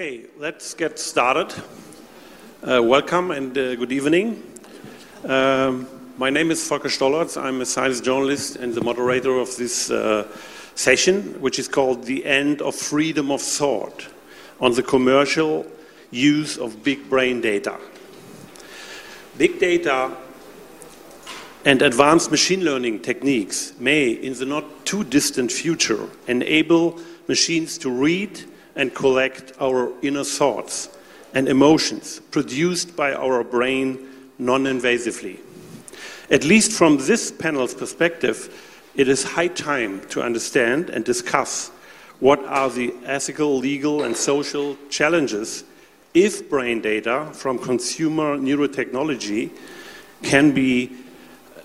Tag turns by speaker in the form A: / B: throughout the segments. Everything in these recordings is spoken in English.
A: Okay, let's get started. Uh, welcome and uh, good evening. Um, my name is Volker Stollorz. I'm a science journalist and the moderator of this uh, session, which is called The End of Freedom of Thought on the commercial use of big brain data. Big data and advanced machine learning techniques may, in the not too distant future, enable machines to read and collect our inner thoughts and emotions produced by our brain non invasively. At least from this panel's perspective, it is high time to understand and discuss what are the ethical, legal, and social challenges if brain data from consumer neurotechnology can be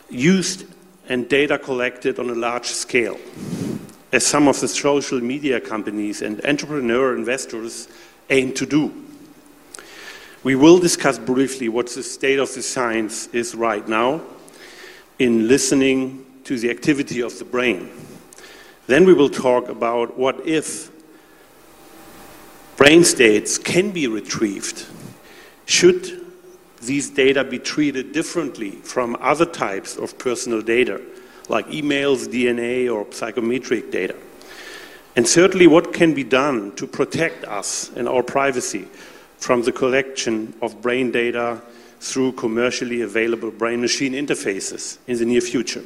A: used and data collected on a large scale as some of the social media companies and entrepreneur investors aim to do. We will discuss briefly what the state of the science is right now in listening to the activity of the brain. Then we will talk about what if brain states can be retrieved. Should these data be treated differently from other types of personal data? Like emails, DNA, or psychometric data. And certainly, what can be done to protect us and our privacy from the collection of brain data through commercially available brain machine interfaces in the near future?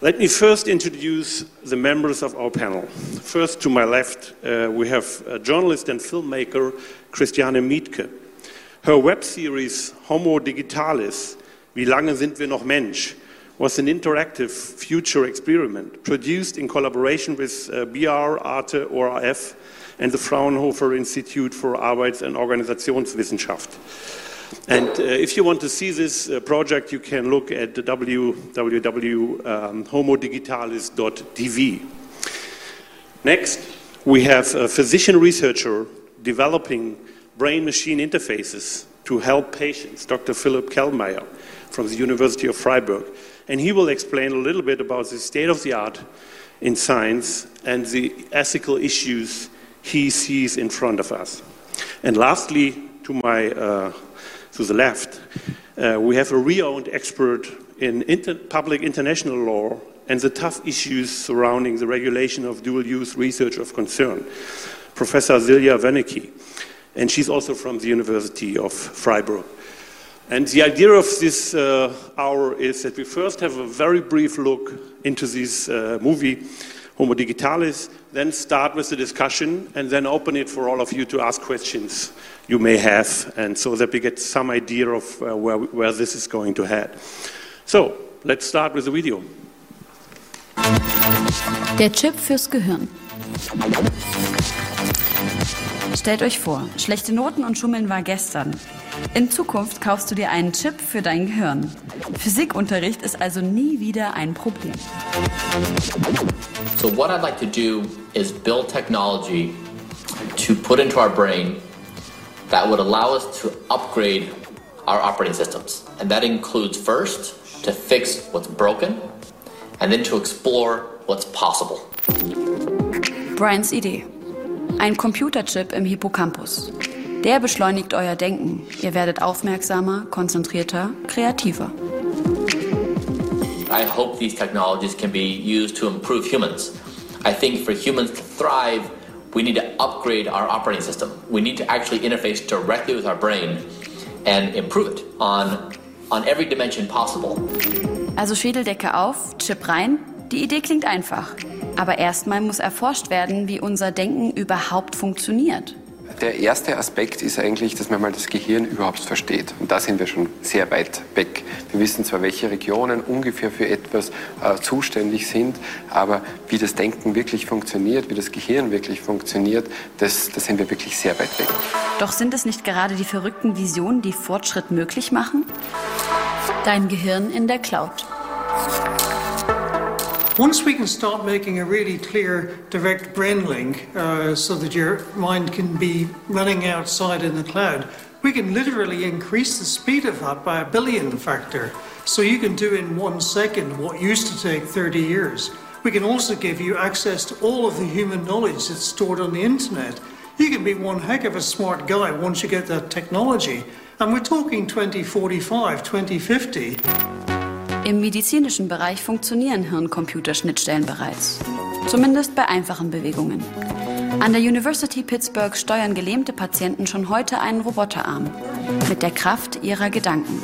A: Let me first introduce the members of our panel. First, to my left, uh, we have journalist and filmmaker Christiane Miethge. Her web series Homo Digitalis, Wie lange sind wir noch Mensch? Was an interactive future experiment produced in collaboration with uh, BR, Arte, ORF, and the Fraunhofer Institute for Arbeits- and Organisationswissenschaft. And uh, if you want to see this uh, project, you can look at www.homodigitalis.tv. Um, Next, we have a physician researcher developing brain machine interfaces to help patients, Dr. Philipp Kellmeyer from the University of Freiburg and he will explain a little bit about the state of the art in science and the ethical issues he sees in front of us. And lastly, to my uh, to the left, uh, we have a renowned expert in inter public international law and the tough issues surrounding the regulation of dual-use research of concern, Professor Silja Vöneky, and she's also from the University of Freiburg. And the idea of this uh, hour is that we first have a very brief look into this uh, movie, Homo Digitalis, then start with the discussion, and then open it for all of you to ask questions you may have, and so that we get some idea of uh, where, where this is going to head. So, let's start with the video.
B: Der Chip fürs Gehirn. Stellt euch vor, schlechte Noten und Schummeln war gestern. In Zukunft kaufst du dir einen Chip für dein Gehirn. Physikunterricht ist also nie wieder ein Problem.
C: So what I'd like to do is build technology to put into our brain that would allow us to upgrade our operating systems. And that includes first to fix what's broken and then to explore what's possible.
B: Brians Idee. Ein Computerchip im Hippocampus. Der beschleunigt euer Denken. Ihr werdet aufmerksamer, konzentrierter, kreativer.
C: I hope these technologies can be used to improve humans. I think for humans to thrive, we need to upgrade our operating system. We need to actually interface directly with our brain and improve it on, on every dimension possible.
B: Also Schädeldecke auf, Chip rein. Die Idee klingt einfach. Aber erstmal muss erforscht werden, wie unser Denken überhaupt funktioniert.
D: Der erste Aspekt ist eigentlich, dass man mal das Gehirn überhaupt versteht. Und da sind wir schon sehr weit weg. Wir wissen zwar, welche Regionen ungefähr für etwas äh, zuständig sind, aber wie das Denken wirklich funktioniert, wie das Gehirn wirklich funktioniert, das, da sind wir wirklich sehr weit weg.
B: Doch sind es nicht gerade die verrückten Visionen, die Fortschritt möglich machen? Dein Gehirn in der Cloud.
E: Once we can start making a really clear direct brain link uh, so that your mind can be running outside in the cloud, we can literally increase the speed of that by a billion factor. So you can do in one second what used to take 30 years. We can also give you access to all of the human knowledge that's stored on the internet. You can be one heck of a smart guy once you get that technology. And we're talking 2045, 2050.
B: Im medizinischen Bereich funktionieren Hirn-Computer-Schnittstellen bereits. Zumindest bei einfachen Bewegungen. An der University Pittsburgh steuern gelähmte Patienten schon heute einen Roboterarm mit der Kraft ihrer Gedanken.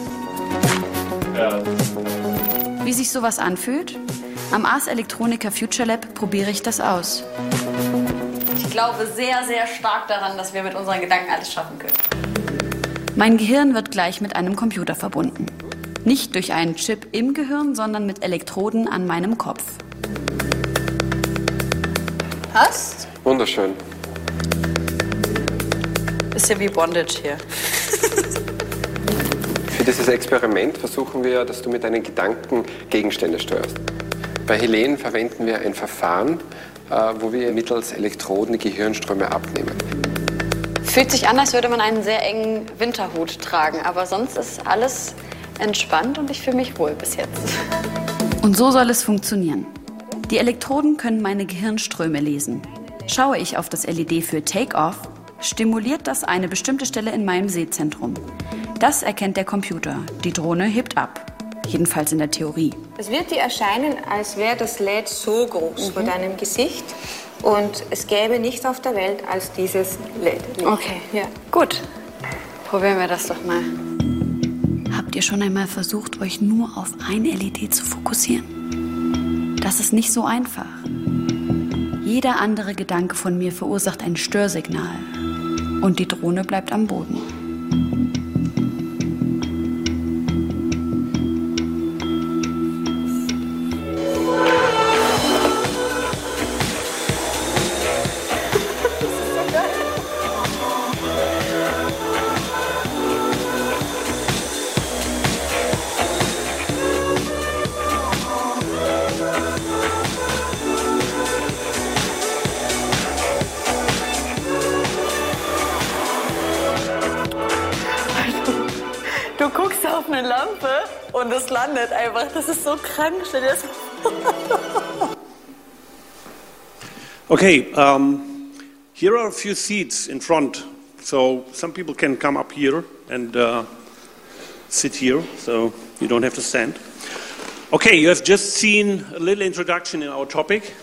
B: Wie sich sowas anfühlt? Am Ars Electronica Future Lab probiere ich das aus.
F: Ich glaube sehr, sehr stark daran, dass wir mit unseren Gedanken alles schaffen können.
B: Mein Gehirn wird gleich mit einem Computer verbunden. Nicht durch einen Chip im Gehirn, sondern mit Elektroden an meinem Kopf.
F: Passt?
D: Wunderschön.
F: Bisschen wie Bondage hier.
D: Für dieses Experiment versuchen wir, dass du mit deinen Gedanken Gegenstände steuerst. Bei Helene verwenden wir ein Verfahren, äh, wo wir mittels Elektroden die Gehirnströme abnehmen.
F: Fühlt sich an, als würde man einen sehr engen Winterhut tragen, aber sonst ist alles entspannt und ich fühle mich wohl bis jetzt.
B: Und so soll es funktionieren. Die Elektroden können meine Gehirnströme lesen. Schaue ich auf das LED für Take-Off, stimuliert das eine bestimmte Stelle in meinem Sehzentrum. Das erkennt der Computer. Die Drohne hebt ab. Jedenfalls in der Theorie.
G: Es wird dir erscheinen, als wäre das LED so groß vor deinem Gesicht und es gäbe nichts auf der Welt als dieses LED.
F: Okay,
G: Ja.
F: gut. Probieren wir das doch mal.
B: Habt ihr schon einmal versucht, euch nur auf ein LED zu fokussieren? Das ist nicht so einfach. Jeder andere Gedanke von mir verursacht ein Störsignal. Und die Drohne bleibt am Boden.
F: Das ist so krank.
A: Okay, um, here are a few seats in front. So some people can come up here and uh, sit here, so you don't have to stand. Okay, you have just seen a little introduction in our topic.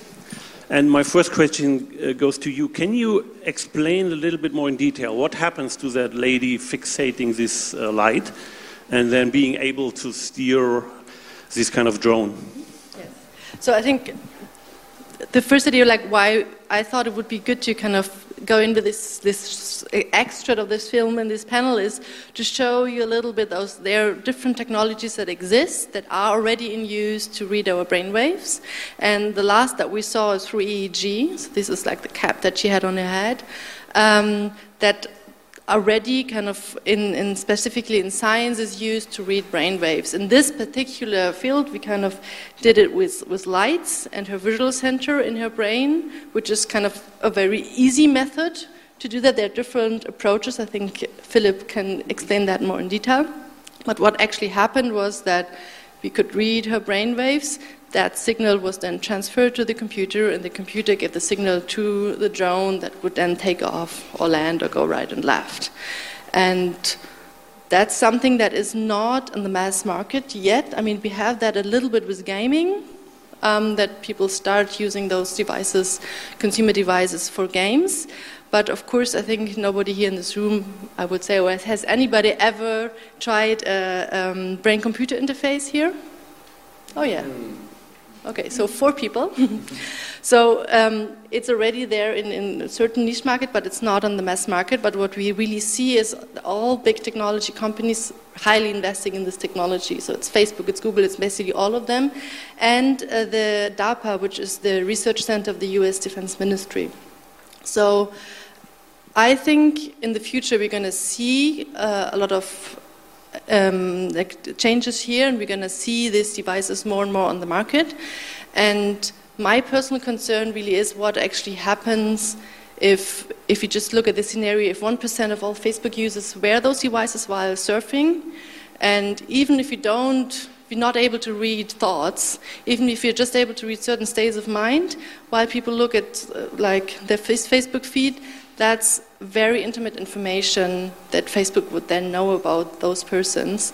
A: And my first question uh, goes to you. Can you explain a little bit more in detail what happens to that lady fixating this uh, light and then being able to steer this kind of drone?
H: So I think the first idea, like why I thought it would be good to kind of go in with this this extract of this film and this panel is to show you a little bit those there are different technologies that exist that are already in use to read our brain waves. And the last that we saw is through EEG. So this is like the cap that she had on her head. Um, that already kind of in, in specifically in science is used to read brain waves. In this particular field, we kind of did it with, with lights and her visual center in her brain, which is kind of a very easy method to do that. There are different approaches. I think Philipp can explain that more in detail. But what actually happened was that we could read her brain waves. That signal was then transferred to the computer, and the computer gave the signal to the drone that would then take off or land or go right and left. And that's something that is not in the mass market yet. I mean, we have that a little bit with gaming, um, that people start using those devices, consumer devices, for games. But of course, I think nobody here in this room, I would say, well, has anybody ever tried a um, brain computer interface here? Oh, yeah. Okay, so four people. so um, it's already there in, in a certain niche market, but it's not on the mass market. But what we really see is all big technology companies highly investing in this technology. So it's Facebook, it's Google, it's basically all of them. And uh, the DARPA, which is the research center of the US Defense Ministry. So I think in the future we're going to see uh, a lot of um, changes here, and we're going to see these devices more and more on the market. And my personal concern really is what actually happens if, if you just look at the scenario, if 1% of all Facebook users wear those devices while surfing, and even if you don't, you're not able to read thoughts, even if you're just able to read certain states of mind, while people look at uh, like their Facebook feed, that's very intimate information that Facebook would then know about those persons.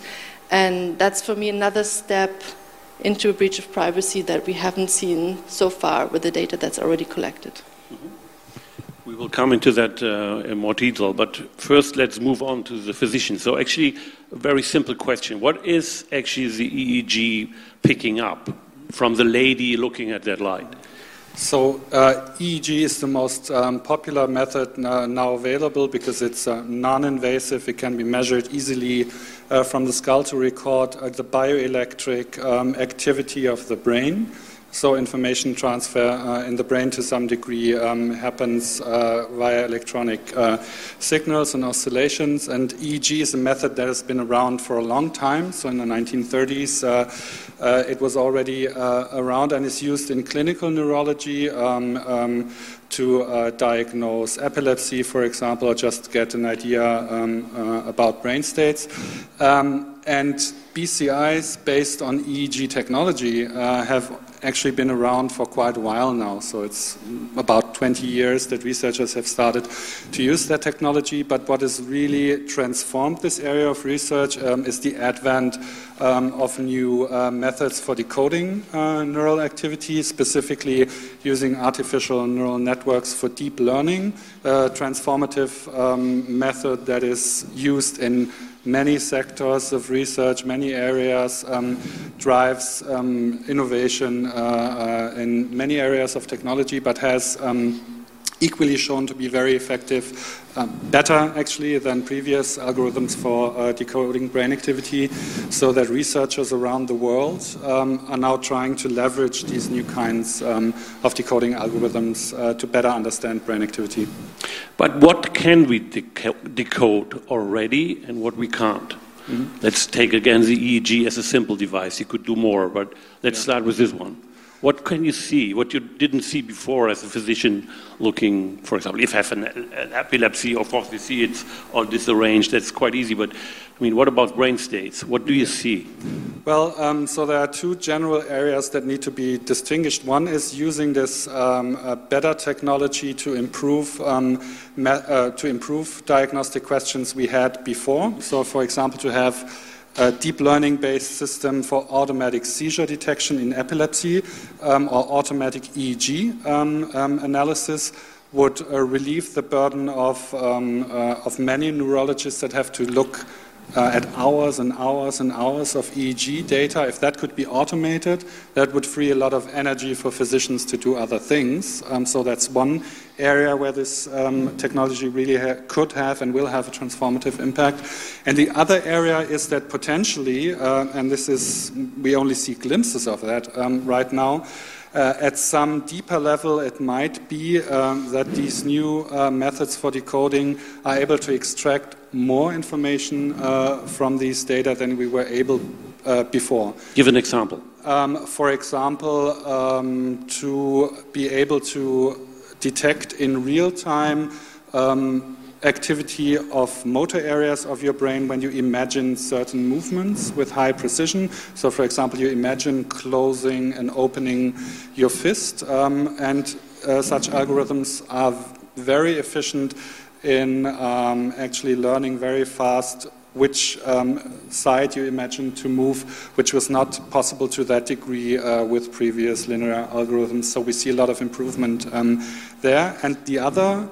H: And that's for me another step into a breach of privacy that we haven't seen so far with the data that's already collected.
A: We will come into that uh, in more detail, but first let's move on to the physician. So, actually, a very simple question What is actually the EEG picking up from the lady looking at that light?
I: So uh, EEG is the most um, popular method now, available because it's uh, non-invasive. It can be measured easily uh, from the skull to record uh, the bioelectric um, activity of the brain. So information transfer uh, in the brain to some degree um, happens uh, via electronic uh, signals and oscillations. And EEG is a method that has been around for a long time. So in the 1930s, uh, uh, it was already uh, around and is used in clinical neurology. Um, um, to diagnose epilepsy, for example, or just get an idea um, about brain states. Um, and BCIs based on EEG technology have actually been around for quite a while now. So it's about 20 years that researchers have started to use that technology. But what has really transformed this area of research um, is the advent um, of new uh, methods for decoding uh, neural activity, specifically using artificial neural networks for deep learning, a transformative um, method that is used in many sectors of research, many areas, um, drives um, innovation uh, uh, in many areas of technology, but has um, equally shown to be very effective um, better actually than previous algorithms for uh, decoding brain activity, so that researchers around the world um, are now trying to leverage these new kinds um, of decoding algorithms uh, to better understand brain activity.
A: But what can we deco- decode already and what we can't? Mm-hmm. Let's take again the EEG as a simple device. You could do more, but let's yeah. start with this one. What can you see? What you didn't see before as a physician looking, for example, if you have an, an epilepsy, of course, you see it's all disarranged, that's quite easy. But I mean, what about brain states? What do you see?
I: Well, um, so there are two general areas that need to be distinguished. One is using this um, uh, better technology to improve um, uh, to improve diagnostic questions we had before. So, for example, to have a deep learning based system for automatic seizure detection in epilepsy um, or automatic EEG um, um, analysis would uh, relieve the burden of, um, uh, of many neurologists that have to look uh, at hours and hours and hours of EEG data. If that could be automated, that would free a lot of energy for physicians to do other things. Um, so that's one area where this um, technology really ha- could have and will have a transformative impact. And the other area is that potentially, uh, and this is, we only see glimpses of that um, right now. Uh, at some deeper level, it might be um, that these new uh, methods for decoding are able to extract more information uh, from these data than we were able uh, before.
A: Give an example.
I: Um, for example, um, to be able to detect in real time um, activity of motor areas of your brain when you imagine certain movements with high precision. So, for example, you imagine closing and opening your fist, um, and uh, such algorithms are very efficient in um, actually learning very fast which um, side you imagine to move, which was not possible to that degree uh, with previous linear algorithms. So we see a lot of improvement um, there. And the other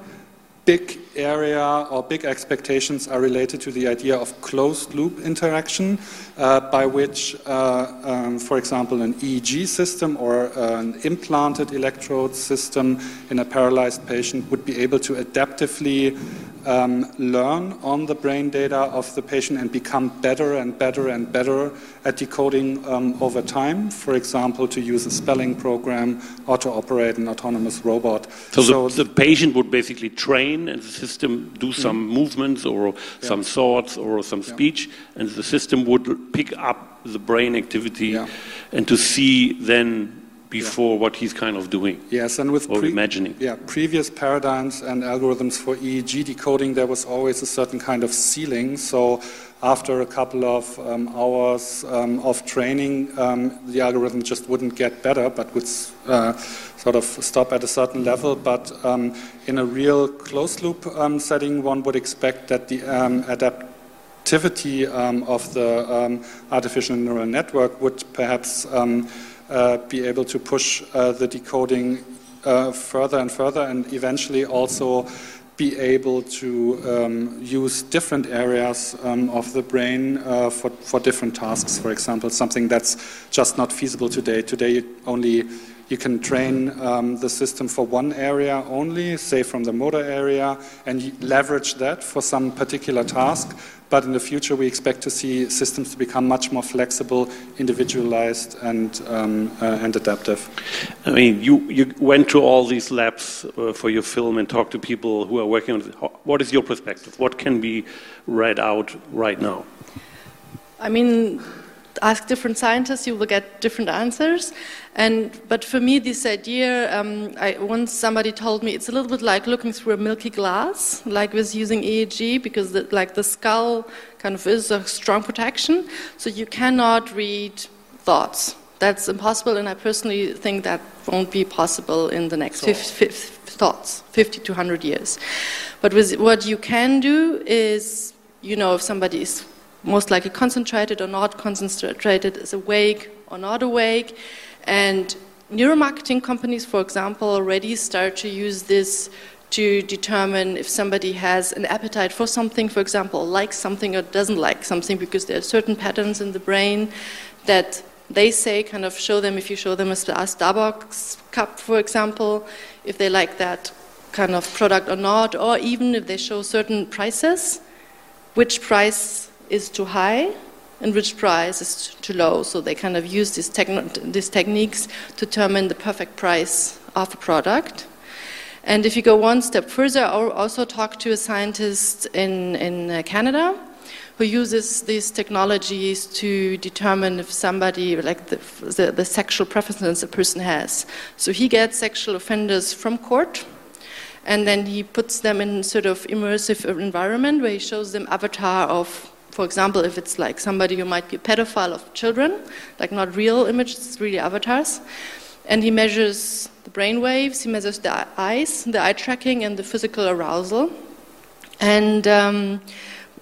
I: big area or big expectations are related to the idea of closed loop interaction, uh, by which, uh, um, for example, an EEG system or an implanted electrode system in a paralyzed patient would be able to adaptively um, learn on the brain data of the patient and become better and better and better at decoding um, over time. For example, to use a spelling program or to operate an autonomous robot.
A: So, so the, the, patient would basically train and the system do mm-hmm. some mm movements or yeah. some thoughts or some speech, and the system would pick up the brain activity and to see then before what he's kind of doing
I: Yes, and with
A: or imagining.
I: yeah, previous paradigms and algorithms for EEG decoding, there was always a certain kind of ceiling. So after a couple of um, hours um, of training, um, the algorithm just wouldn't get better, but would uh, sort of stop at a certain level. But um, in a real closed loop um, setting, one would expect that the um, adaptivity um, of the um, artificial neural network would perhaps um, uh, be able to push uh, the decoding uh, further and further, and eventually also be able to use different areas of the brain uh, for, for different tasks. For example, something that's just not feasible today. Today, only you can train um, the system for one area only, say from the motor area, and leverage that for some particular task. But in the future, we expect to see systems to become much more flexible, individualized, and, um, uh, and adaptive.
A: I mean, you, you went to all these labs uh, for your film and talked to people who are working on it. What is your perspective? What can be read out right now?
H: I mean, ask different scientists, you will get different answers. And but for me, this idea, um, I, once somebody told me it's a little bit like looking through a milky glass, like with using EEG, because the, like the skull kind of is a strong protection, so you cannot read thoughts. That's impossible, and I personally think that won't be possible in the next fif- fif- thoughts, 50 to 100 years. But with, what you can do is, you know, if somebody is most likely concentrated or not concentrated, is awake or not awake. And neuromarketing companies, for example, already start to use this to determine if somebody has an appetite for something, for example, likes something or doesn't like something, because there are certain patterns in the brain that they say kind of show them if you show them a Starbucks cup, for example, if they like that kind of product or not, or even if they show certain prices, which price is too high and which price is too low. So they kind of use these, these techniques to determine the perfect price of a product. And if you go one step further, I also talked to a scientist in, in uh, Canada who uses these technologies to determine if somebody, like the, the, the sexual preferences a person has. So he gets sexual offenders from court and then he puts them in sort of immersive environment where he shows them avatar of for example if it's like somebody who might be a pedophile of children like not real images it's really avatars and he measures the brain waves he measures the eyes the eye tracking and the physical arousal and um,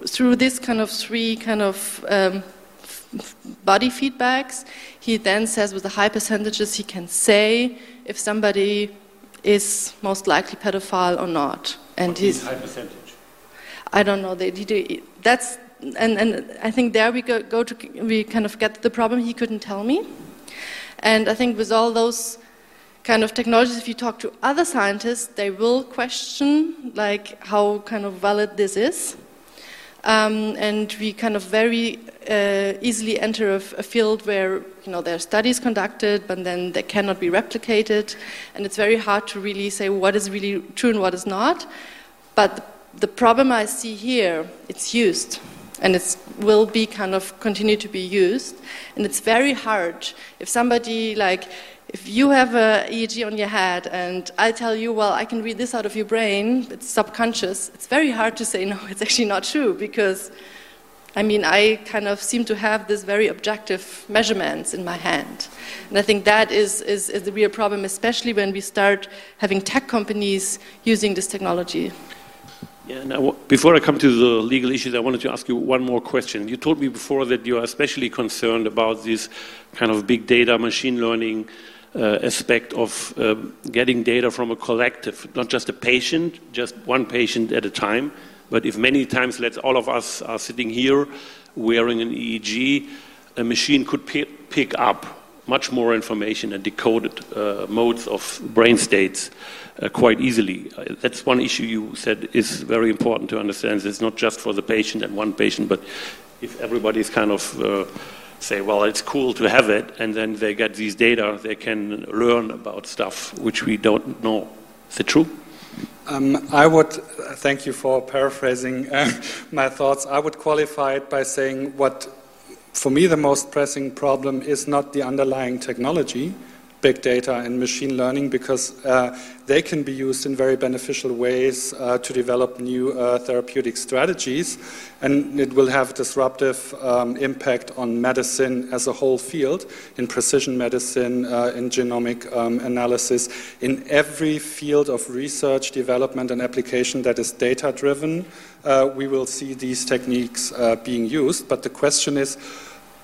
H: through this kind of three kind of um, body feedbacks he then says with the high percentages he can say if somebody is most likely pedophile or not. And he's,
A: high percentage.
H: I don't know. They, they, that's and, and I think there we go, go to we kind of get the problem. He couldn't tell me, and I think with all those kind of technologies, if you talk to other scientists, they will question like how kind of valid this is. Um, and we kind of very uh, easily enter a field where you know there are studies conducted, but then they cannot be replicated, and it's very hard to really say what is really true and what is not. But the problem I see here, it's used, and it will be kind of continue to be used, and it's very hard if somebody like if you have a EEG on your head and I tell you, well, I can read this out of your brain, it's subconscious, it's very hard to say, no, it's actually not true because, I mean, I kind of seem to have this very objective measurements in my hand. And I think that is, is, is the real problem, especially when we start having tech companies using this technology.
A: Yeah, now, before I come to the legal issues, I wanted to ask you one more question. You told me before that you are especially concerned about this kind of big data, machine learning uh, aspect of um, getting data from a collective, not just a patient, just one patient at a time. But if many times, let's all of us are sitting here wearing an EEG, a machine could pick up much more information and decoded uh, modes of brain states uh, quite easily. Uh, that's one issue you said is very important to understand. It's not just for the patient and one patient, but if everybody is kind of uh, say, well, it's cool to have it, and then they get these data, they can learn about stuff which we don't know. Is it true?
I: Um, I would thank you for paraphrasing uh, my thoughts. I would qualify it by saying what, for me, the most pressing problem is not the underlying technology, big data and machine learning because uh, they can be used in very beneficial ways uh, to develop new uh, therapeutic strategies, and it will have a disruptive um, impact on medicine as a whole field, in precision medicine, uh, in genomic um, analysis, in every field of research, development, and application that is data driven. Uh, we will see these techniques uh, being used, but the question is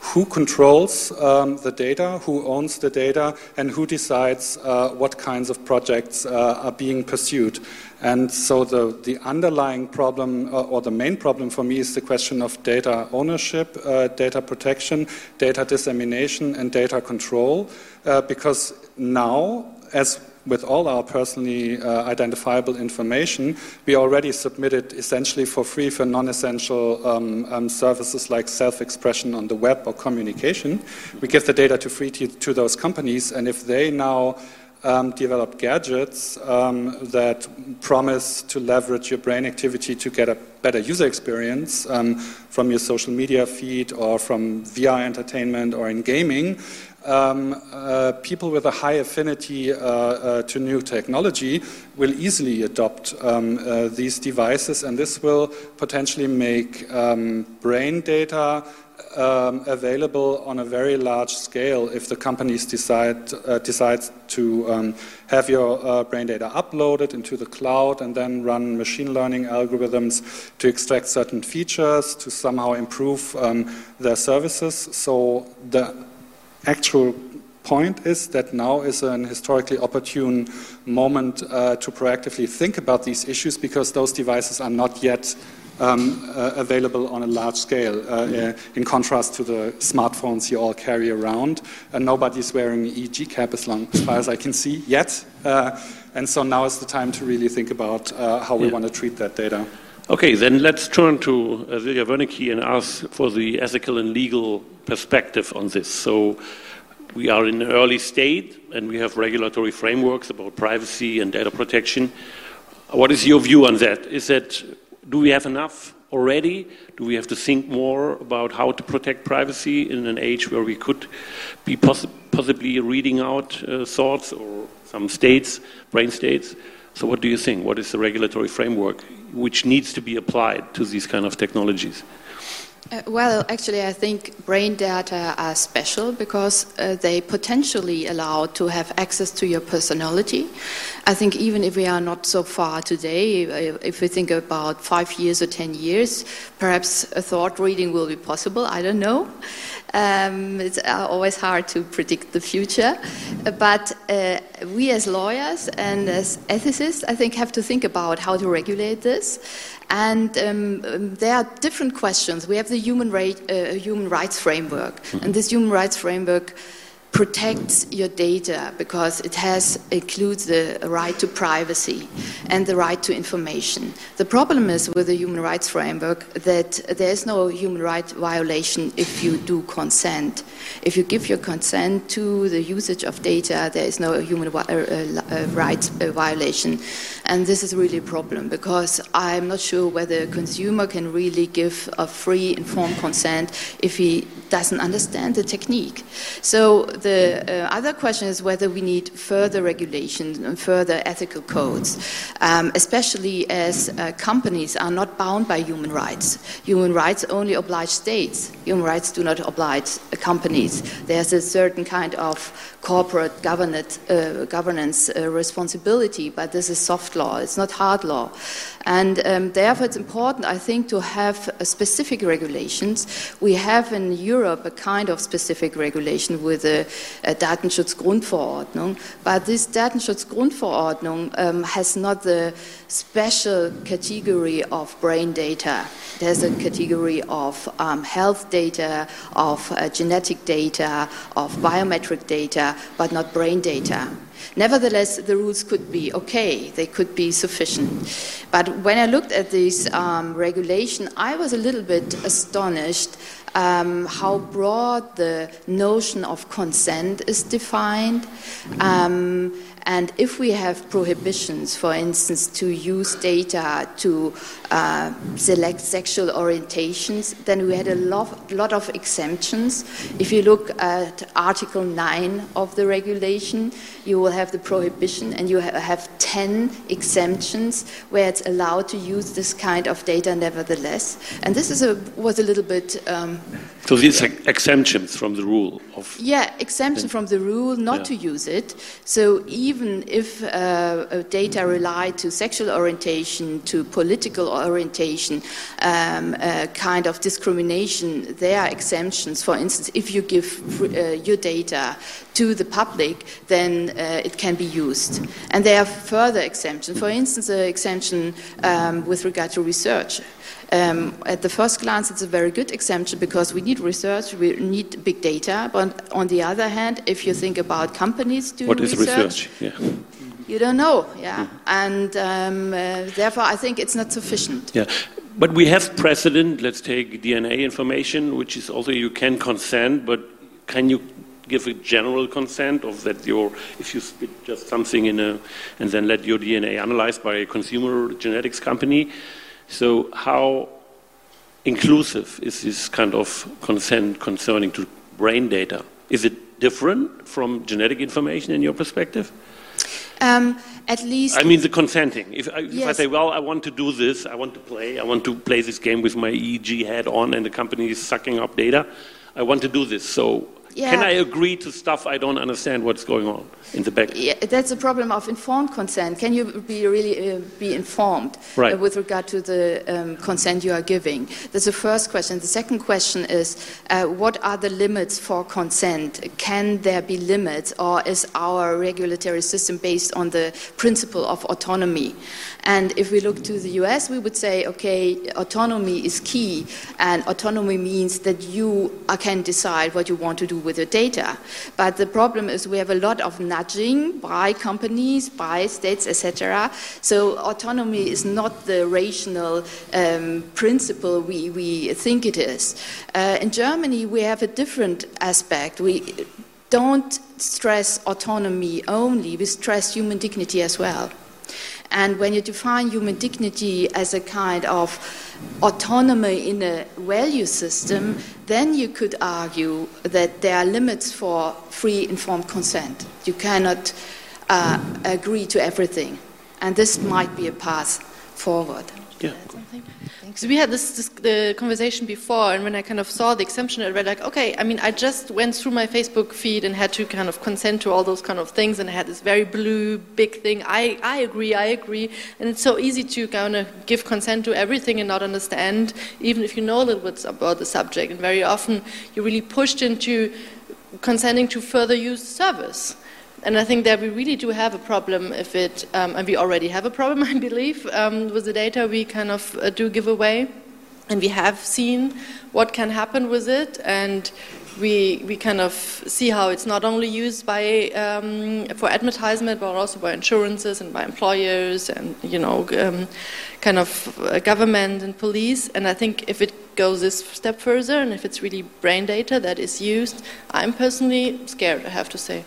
I: who controls um, the data, who owns the data, and who decides uh, what kinds of projects uh, are being pursued. And so the, the underlying problem, uh, or the main problem for me, is the question of data ownership, uh, data protection, data dissemination, and data control. Uh, because now, as with all our personally uh, identifiable information, we already submit it essentially for free for non essential um, um, services like self expression on the web or communication. We give the data to free to, to those companies, and if they now um, develop gadgets um, that promise to leverage your brain activity to get a better user experience um, from your social media feed or from VR entertainment or in gaming, um, uh, people with a high affinity uh, uh, to new technology will easily adopt um, uh, these devices, and this will potentially make um, brain data um, available on a very large scale if the companies decide uh, decides to um, have your uh, brain data uploaded into the cloud and then run machine learning algorithms to extract certain features to somehow improve um, their services. So the actual point is that now is an historically opportune moment uh, to proactively think about these issues because those devices are not yet um, uh, available on a large scale, uh, uh in contrast to the smartphones you all carry around. And nobody's wearing an EEG cap as, long, as far as I can see yet. Uh, and so now is the time to really think about uh, how we yeah. want to treat that data.
A: Okay, then let's turn to uh, Silja Vöneky and ask for the ethical and legal perspective on this. So we are in an early state and we have regulatory frameworks about privacy and data protection. What is your view on that? Is that do we have enough already? Do we have to think more about how to protect privacy in an age where we could be poss possibly reading out uh, thoughts or some states, brain states? So, what do you think? What is the regulatory framework which needs to be applied to these kind of technologies?
J: Uh, well, actually, I think brain data are special because uh, they potentially allow to have access to your personality. I think even if we are not so far today, uh, if we think about five years or ten years, perhaps a thought reading will be possible. I don't know. Um, it's uh, always hard to predict the future. But uh, we as lawyers and as ethicists, I think, have to think about how to regulate this. And um, there are different questions. We have the human, right, uh, human rights framework, mm-hmm. and this human rights framework protects your data because it has includes the right to privacy and the right to information. The problem is with the human rights framework that there is no human rights violation if you do consent. If you give your consent to the usage of data, there is no human uh, uh, rights uh, violation. And this is really a problem because I'm not sure whether a consumer can really give a free informed consent if he doesn't understand the technique. So the uh, other question is whether we need further regulations and further ethical codes, um, especially as uh, companies are not bound by human rights. Human rights only oblige states. Human rights do not oblige companies. There's a certain kind of corporate governance, uh, uh, responsibility, but this is soft law, it's not hard law. And um, therefore, it's important, I think, to have specific regulations. We have in Europe a kind of specific regulation with the Datenschutzgrundverordnung, but this Datenschutzgrundverordnung um, has not the special category of brain data. There's a category of um, health data, of uh, genetic data, of biometric data, but not brain data. Nevertheless, the rules could be okay, they could be sufficient. But when I looked at this um, regulation, I was a little bit astonished um, how broad the notion of consent is defined. Um, and if we have prohibitions, for instance, to use data to uh, select sexual orientations, then we had a lot, lot, of exemptions. If you look at Article 9 of the regulation, you will have the prohibition and you have 10 exemptions where it's allowed to use this kind of data nevertheless. And this is a, was a little bit. Um,
A: so these yeah. exemptions from the rule of.
J: Yeah, exemption from the rule not yeah. to use it. So even if uh, data rely to sexual orientation, to political orientation, um, uh, kind of discrimination, there are exemptions. For instance, if you give uh, your data to the public, then uh, it can be used. And there are further exemptions. For instance, an exemption um, with regard to research. Um, at the first glance, it's a very good exemption because we need research, we need big data. But on the other hand, if you think about companies doing
A: what is
J: research,
A: research? Yeah.
J: you don't know. Yeah, and um, uh, therefore, I think it's not sufficient.
A: Yeah. But we have precedent. Let's take DNA information, which is also you can consent, but can you give a general consent of that your if you spit just something in a and then let your DNA analyzed by a consumer genetics company? So, how inclusive is this kind of consent concerning to brain data? Is it different from genetic information in your perspective?
J: Um, at least.
A: I mean, the consenting. If I, yes. if I, say, well, I want to do this, I want to play, I want to play this game with my EEG head on, and the company is sucking up data, I want to do this. So, yeah. can I agree to stuff I don't understand what's going on? in the back.
J: Yeah, that's a problem of informed consent. Can you be really uh, be informed uh,
A: right.
J: uh, with regard to the um, consent you are giving? That's the first question. The second question is, uh, what are the limits for consent? Can there be limits, or is our regulatory system based on the principle of autonomy? And if we look to the US, we would say, okay, autonomy is key, and autonomy means that you can decide what you want to do with the data. But the problem is we have a lot of nudging by companies, by states, etc. So autonomy is not the rational um, principle we, we think it is. Uh, in Germany, we have a different aspect. We don't stress autonomy only, we stress human dignity as well. And when you define human dignity as a kind of autonomy in a value system, then you could argue that there are limits for free informed consent. You cannot uh, agree to everything. And this might be a path forward.
A: Yeah.
H: Because we had this, this, the conversation before, and when I kind of saw the exemption, I read like, okay, I mean, I just went through my Facebook feed and had to kind of consent to all those kind of things, and I had this very blue big thing. I, I agree, I agree, and it's so easy to kind of give consent to everything and not understand, even if you know a little bit about the subject. And very often, you're really pushed into consenting to further use service. And I think that we really do have a problem if it, um, and we already have a problem, I believe, um, with the data we kind of uh, do give away. And we have seen what can happen with it, and we, we kind of see how it's not only used by, um, for advertisement, but also by insurances and by employers and, you know, um, kind of uh, government and police. And I think if it goes this step further and if it's really brain data that is used, I'm personally scared, I have to say.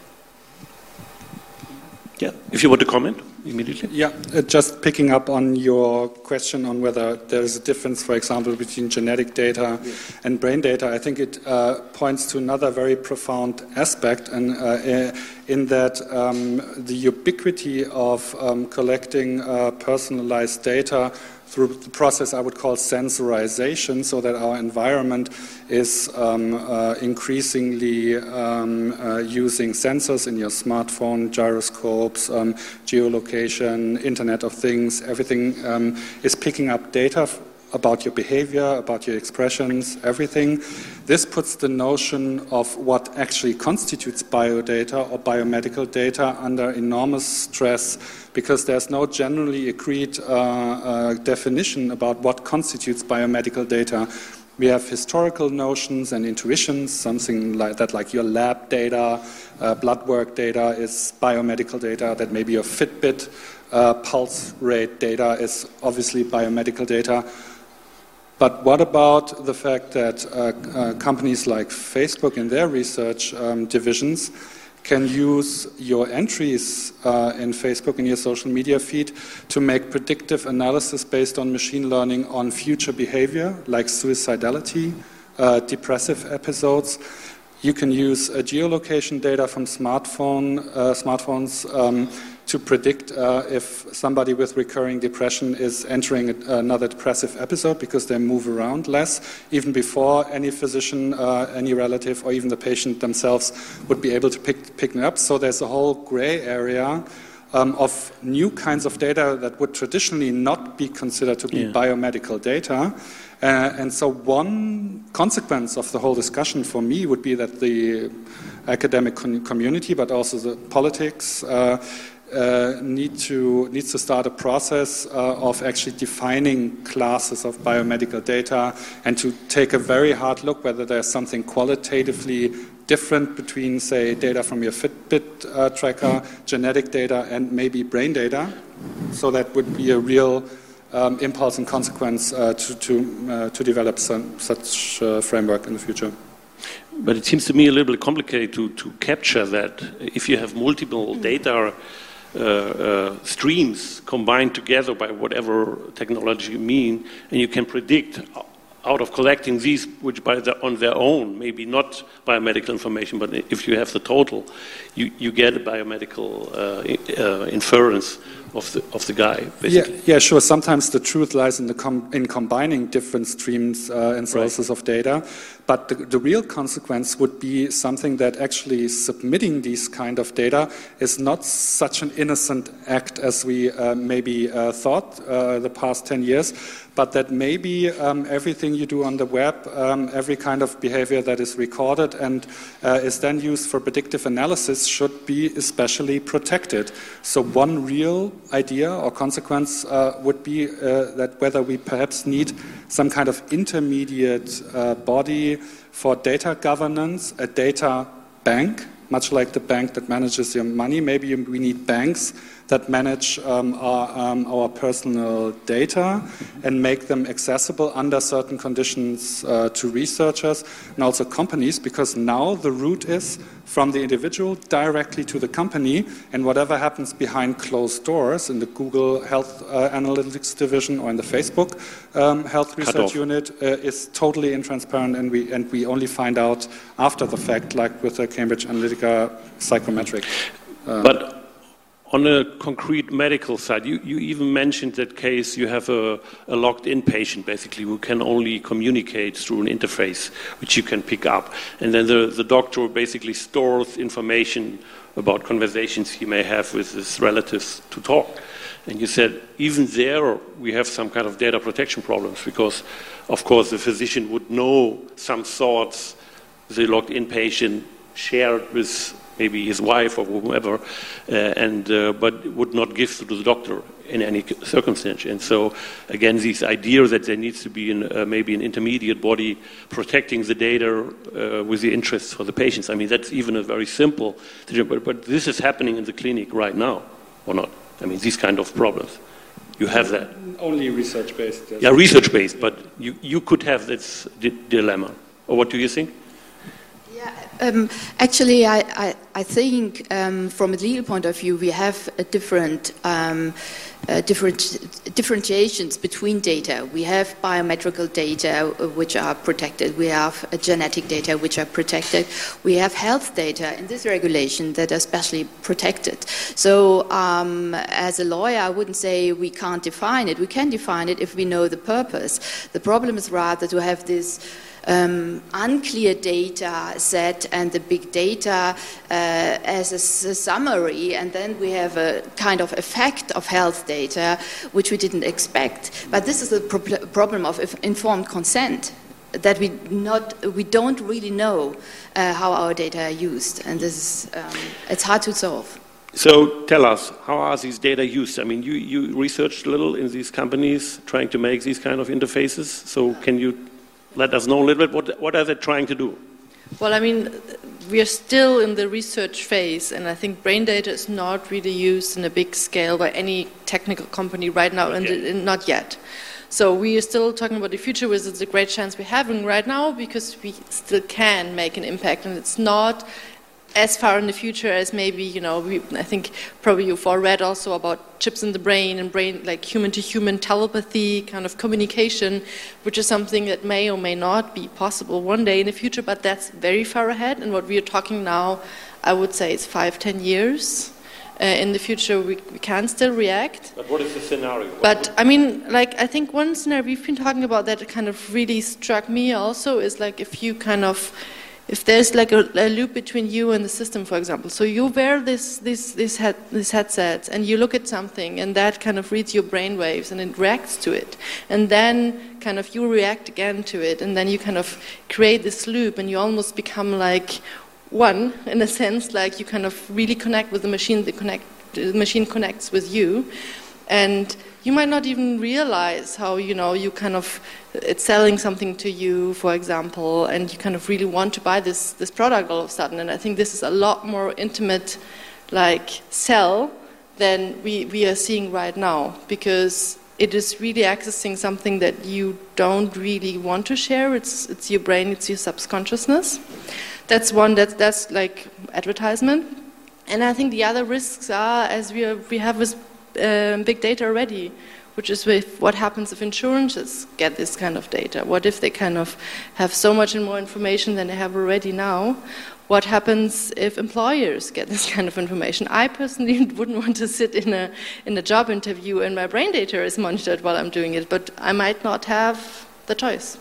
A: Yeah, if you want to comment immediately.
I: Yeah, uh, just picking up on your question on whether there is a difference, for example, between genetic data yeah. and brain data, I think it uh, points to another very profound aspect, and uh, in that um, the ubiquity of um, collecting uh, personalized data through the process I would call sensorization, so that our environment is um, uh, increasingly um, uh, using sensors in your smartphone, gyroscopes, um, geolocation, Internet of Things, everything um, is picking up data about your behavior, about your expressions, everything. This puts the notion of what actually constitutes biodata or biomedical data under enormous stress because there's no generally agreed uh, uh, definition about what constitutes biomedical data. We have historical notions and intuitions, something like that, like your lab data, uh, blood work data is biomedical data, that maybe your Fitbit uh, pulse rate data is obviously biomedical data. But what about the fact that uh, uh, companies like Facebook in their research um, divisions can use your entries uh, in Facebook and your social media feed to make predictive analysis based on machine learning on future behavior like suicidality, uh, depressive episodes. You can use geolocation data from smartphone, uh, smartphones um, to predict uh, if somebody with recurring depression is entering another depressive episode because they move around less, even before any physician, uh, any relative, or even the patient themselves would be able to pick, pick it up. So there's a whole gray area. Um, of new kinds of data that would traditionally not be considered to be yeah. biomedical data. Uh, and so, one consequence of the whole discussion for me would be that the academic community, but also the politics, uh, uh, need to, needs to start a process uh, of actually defining classes of biomedical data and to take a very hard look whether there's something qualitatively different between, say, data from your Fitbit uh, tracker, genetic data, and maybe brain data. So that would be a real um, impulse and consequence uh, to, to, uh, to develop some, such uh, framework in the future.
A: But it seems to me a little bit complicated to, to capture that. If you have multiple data Uh, uh, streams combined together by whatever technology you mean, and you can predict out of collecting these, which by the, on their own, maybe not biomedical information, but if you have the total, you, you get a biomedical uh, uh, inference of the, of the guy, basically.
I: Yeah, yeah, sure. Sometimes the truth lies in, the com in combining different streams uh, and sources right. of data. But the, the, real consequence would be something that actually submitting these kind of data is not such an innocent act as we uh, maybe uh, thought uh, the past 10 years, but that maybe um, everything you do on the web, um, every kind of behavior that is recorded and uh, is then used for predictive analysis should be especially protected. So, one real idea or consequence uh, would be uh, that whether we perhaps need some kind of intermediate uh, body for data governance, a data bank, much like the bank that manages your money. Maybe we need banks that manage um, our, um, our, personal data and make them accessible under certain conditions uh, to researchers and also companies, because now the route is from the individual directly to the company, and whatever happens behind closed doors in the Google Health uh, Analytics division or in the Facebook um, Health Research Unit uh, is totally intransparent, and we and we only find out after the fact, like with the Cambridge Analytica psychometric.
A: Um, but on a concrete medical side, you, you even mentioned that case you have a, a locked in patient basically who can only communicate through an interface which you can pick up. And then the, the doctor basically stores information about conversations he may have with his relatives to talk. And you said even there we have some kind of data protection problems because, of course, the physician would know some thoughts the locked in patient shared with maybe his wife or whomever, uh, and uh, but would not give to the doctor in any circumstance. And so, again, this idea that there needs to be an, uh, maybe an intermediate body protecting the data uh, with the interests for the patients. I mean, that's even a very simple but, but this is happening in the clinic right now, or not? I mean, these kind of problems. You have that.
I: Only research based.
A: Yes. Yeah, research based, but you, you could have this dilemma. Or what do you think?
J: Um, actually, I, I, I think um, from a legal point of view, we have different, um, uh, different differentiations between data. We have biometrical data uh, which are protected. We have uh, genetic data which are protected. We have health data in this regulation that are specially protected. So, um, as a lawyer, I wouldn't say we can't define it. We can define it if we know the purpose. The problem is rather to have this um, unclear data set and the big data uh, as a, summary, and then we have a kind of effect of health data which we didn't expect. But this is the pro problem of informed consent that we not we don't really know uh, how our data are used, and this is um, it's hard to solve.
A: So tell us, how are these data used? I mean, you, you researched a little in these companies trying to make these kind of interfaces. So can you let us know a little bit what, what are they trying to do?
H: Well, I mean, we are still in the research phase, and I think brain data is not really used in a big scale by any technical company right now, and, and not yet. So we are still talking about the future, which is a great chance we're having right now because we still can make an impact, and it's not as far in the future as maybe you know we, I think probably you've all read also about chips in the brain and brain like human to human telepathy kind of communication, which is something that may or may not be possible one day in the future, but that's very far ahead. And what we are talking now, I would say, is five, ten years. Uh, in the future, we, we can still react.
A: But what is the scenario?
H: But I mean, like I think one scenario we've been talking about that kind of really struck me also is like if you kind of if there's like a, a, loop between you and the system, for example, so you wear this, this, this, head, this headset and you look at something and that kind of reads your brain waves and it reacts to it. And then kind of you react again to it and then you kind of create this loop and you almost become like one in a sense, like you kind of really connect with the machine, the, connect, the machine connects with you. And you might not even realize how you know you kind of it's selling something to you for example and you kind of really want to buy this this product all of a sudden. And i think this is a lot more intimate like sell than we, we are seeing right now because it is really accessing something that you don't really want to share. It's it's your brain it's your subconsciousness. That's one that that's like advertisement. And i think the other risks are as we are, we have with um, big data already, which is with what happens if insurances get this kind of data. What if they kind of have so much and more information than they have already now? What happens if employers get this kind of information? I personally wouldn't want to sit in a, in a job interview and my brain data is monitored while I'm doing it, but I might not have the choice.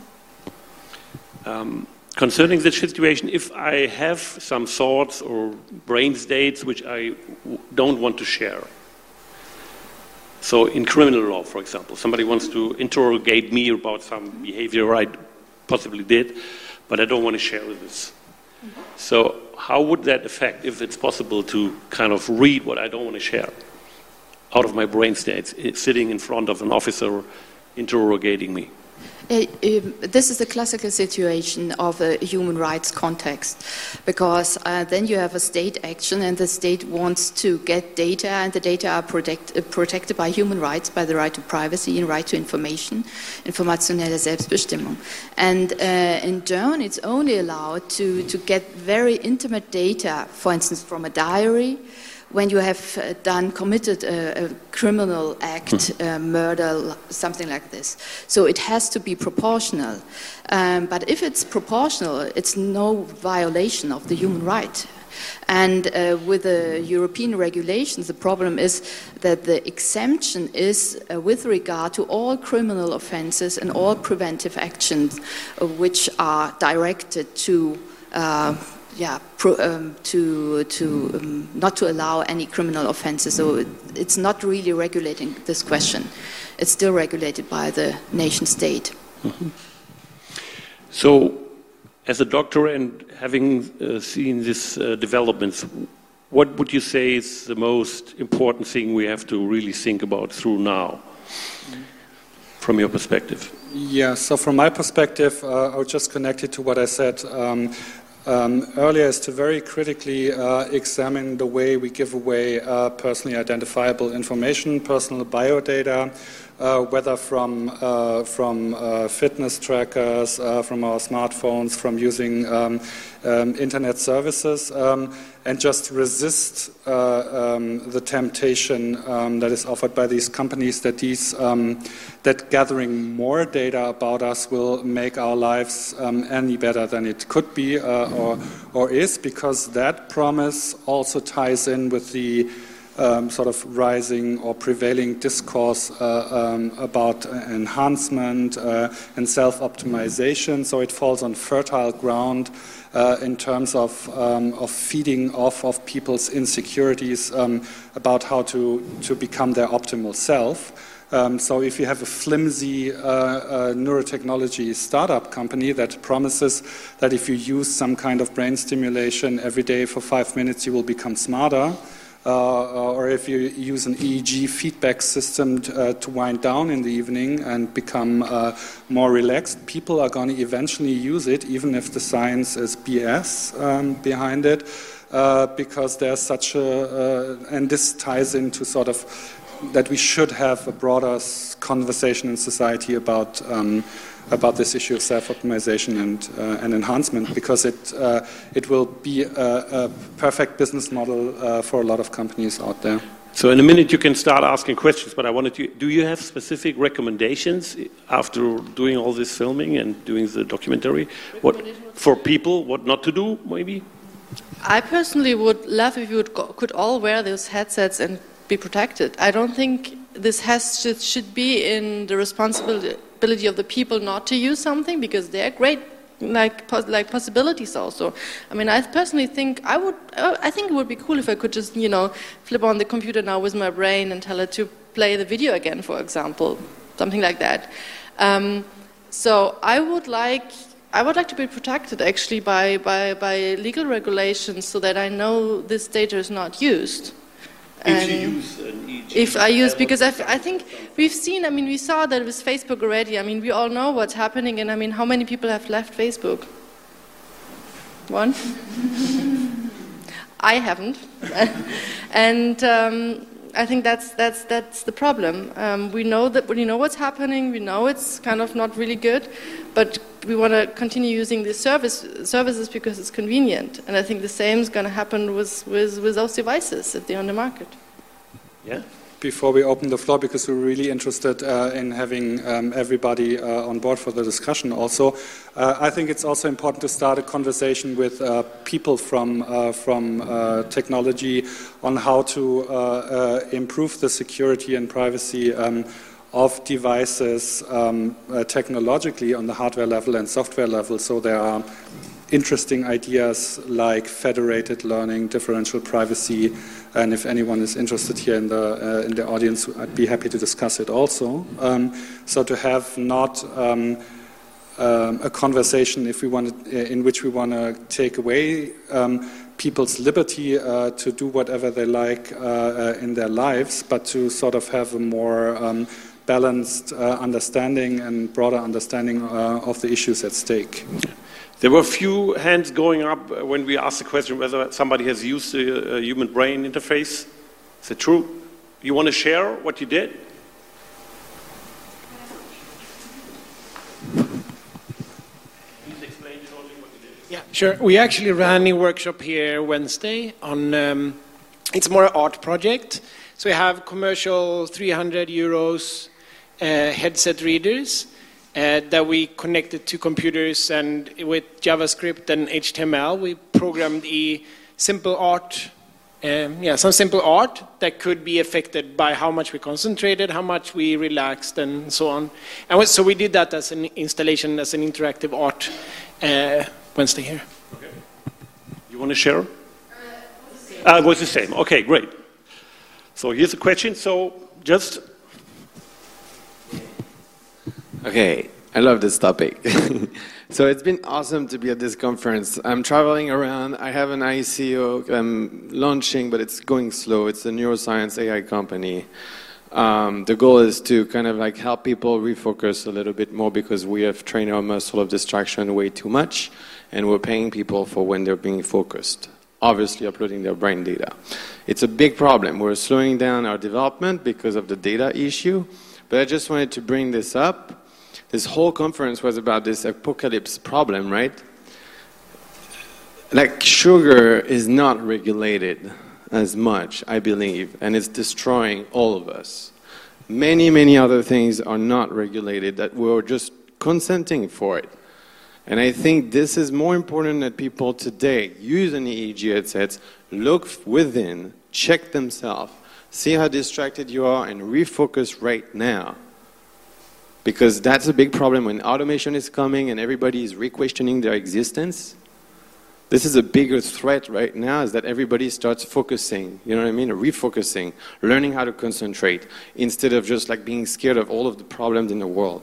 A: Um, concerning the situation, if I have some thoughts or brain states which I don't want to share, so, in criminal law, for example, somebody wants to interrogate me about some behavior I possibly did, but I don't want to share this. Mm-hmm. So, how would that affect if it's possible to kind of read what I don't want to share out of my brain states, sitting in front of an officer interrogating me?
J: Uh, um, this is a classical situation of a human rights context because uh, then you have a state action and the state wants to get data and the data are protect, uh, protected by human rights by the right to privacy and right to information informationelle Selbstbestimmung. And uh, in Germany it's only allowed to, to get very intimate data for instance from a diary when you have uh, done committed a, a criminal act, hmm. uh, murder, something like this. So it has to be proportional. Um, but if it's proportional, it's no violation of the human right. And uh, with the European regulations, the problem is that the exemption is uh, with regard to all criminal offences and all preventive actions uh, which are directed to uh, yeah, pro, um, to, to um, not to allow any criminal offenses. So it's not really regulating this question. It's still regulated by the nation state. Mm-hmm.
A: So, as a doctor and having uh, seen these uh, developments, what would you say is the most important thing we have to really think about through now, from your perspective?
I: Yeah, so from my perspective, uh, I would just connect it to what I said. Um, um, earlier is to very critically uh, examine the way we give away uh, personally identifiable information, personal biodata, uh, whether from, uh, from uh, fitness trackers, uh, from our smartphones, from using um, um, internet services, um, and just resist uh, um, the temptation um, that is offered by these companies that these that gathering more data about us will make our lives any better than it could be or, or is, because that promise also ties in with the um, sort of rising or prevailing discourse uh, um, about enhancement uh, and self optimization. So it falls on fertile ground. Uh, in terms of, um, of feeding off of people's insecurities um, about how to, to become their optimal self. Um, so if you have a flimsy uh, uh, neurotechnology startup company that promises that if you use some kind of brain stimulation every day for five minutes, you will become smarter, or if you use an EEG feedback system to, uh, to wind down in the evening and become uh, more relaxed, people are going to eventually use it, even if the science is BS um, behind it, uh, because there's such a, and this ties into sort of that we should have a broader conversation in society about. Um, about this issue of self-optimization and, uh, and enhancement because it, uh, it will be a, a perfect business model uh, for a lot of companies out there.
A: So in a minute you can start asking questions, but I wanted to, do you have specific recommendations after doing all this filming and doing the documentary? What, for people, what not to do, maybe?
H: I personally would love if you would go, could all wear those headsets and be protected. I don't think this has should, should be in the responsibility ability of the people not to use something because they're great like like possibilities also. I mean, I personally think I would. Uh, I think it would be cool if I could just you know flip on the computer now with my brain and tell it to play the video again, for example, something like that. Um, so I would like. I would like to be protected actually by, by, by legal regulations so that I know this data is not used.
A: If you use an EEG
H: if I use, because I, I think we've seen, I mean, we saw that with Facebook already. I mean, we all know what's happening, and I mean, how many people have left Facebook? One? I haven't. and um, I think that's, that's, that's the problem. Um, we know that we know what's happening, we know it's kind of not really good, but we want to continue using these service, services because it's convenient. And I think the same is going to happen with, with, with those devices if they're on the market.
A: Yeah?
I: before we open the floor, because we're really interested uh, in having um, everybody uh, on board for the discussion also, uh, I think it's also important to start a conversation with uh, people from, uh, from uh, technology on how to improve the security and privacy um, of devices um, technologically on the hardware level and software level. So there are interesting ideas like federated learning, differential privacy, and if anyone is interested here in the uh, in the audience, I'd be happy to discuss it also. Um, so to have not um, um, a conversation if we want uh, in which we want to take away um, people's liberty uh, to do whatever they like uh, uh, in their lives, but to sort of have a more um, balanced uh, understanding and broader understanding of the issues at stake.
A: There were a few hands going up when we asked the question whether somebody has used a, a human brain interface. Is it true? You want to share what you did?
K: Yeah, sure. We actually ran a workshop here Wednesday on. Um, it's more an art project. So we have commercial 300 euros uh, headset readers uh, that we connected to computers and with JavaScript and HTML, we programmed a simple art, um, yeah, some simple art that could be affected by how much we concentrated, how much we relaxed, and so on. And so we did that as an installation, as an interactive art uh, Wednesday here.
A: Okay. You want to share? Uh, it was the same. Okay, great. So here's a question. So just
L: Okay, I love this topic. so it's been awesome to be at this conference. I'm traveling around. I have an ICO I'm launching, but it's going slow. It's a neuroscience AI company. Um, the goal is to kind of like help people refocus a little bit more because we have trained our muscle of distraction way too much, and we're paying people for when they're being focused. Obviously, uploading their brain data. It's a big problem. We're slowing down our development because of the data issue. But I just wanted to bring this up this whole conference was about this apocalypse problem, right? Like sugar is not regulated as much, I believe, and it's destroying all of us. Many, many other things are not regulated that we're just consenting for it. And I think this is more important that people today use an EEG headsets, look within, check themselves, see how distracted you are, and refocus right now because that's a big problem when automation is coming and everybody is re-questioning their existence. This is a bigger threat right now is that everybody starts focusing, you know what I mean? Refocusing, learning how to concentrate instead of just like being scared of all of the problems in the world.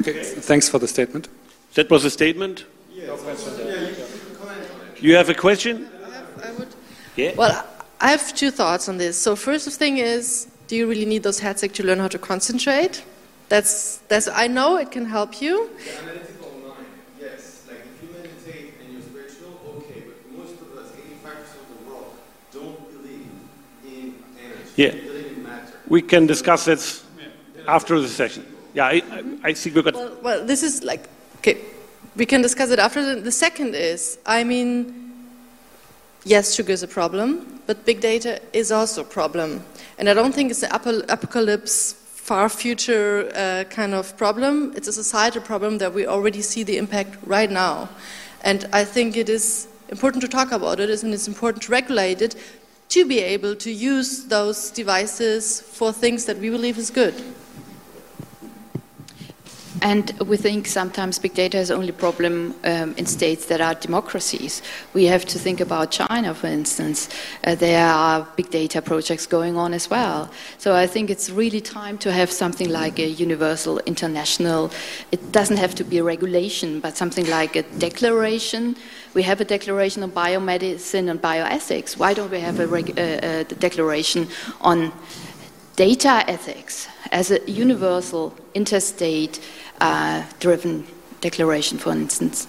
I: Okay, thanks for the statement.
A: That was a statement? You have a question?
H: I would, yeah. Well, I have two thoughts on this. So first thing is, do you really need those headsets to learn how to concentrate? That's that's I know it can help you.
L: The analytical mind, yes. Like if you and you're spiritual, okay, but most of us, 85% of the world, don't believe in energy.
A: Yeah.
L: They believe in matter.
A: We can discuss it after the session. Yeah, I, I, I see we got.
H: Well, well, this is like okay. We can discuss it after. The, the second is, I mean, yes, sugar is a problem, but big data is also a problem, and I don't think it's an apocalypse, far future uh, kind of problem. It's a societal problem that we already see the impact right now, and I think it is important to talk about it, and it's important to regulate it to be able to use those devices for things that we believe is good.
J: And we think sometimes big data is only a problem um, in states that are democracies. We have to think about China, for instance. Uh, there are big data projects going on as well. So I think it's really time to have something like a universal international, it doesn't have to be a regulation, but something like a declaration. We have a declaration on biomedicine and bioethics. Why don't we have a, reg- uh, a declaration on data ethics as a universal interstate uh, driven declaration, for instance.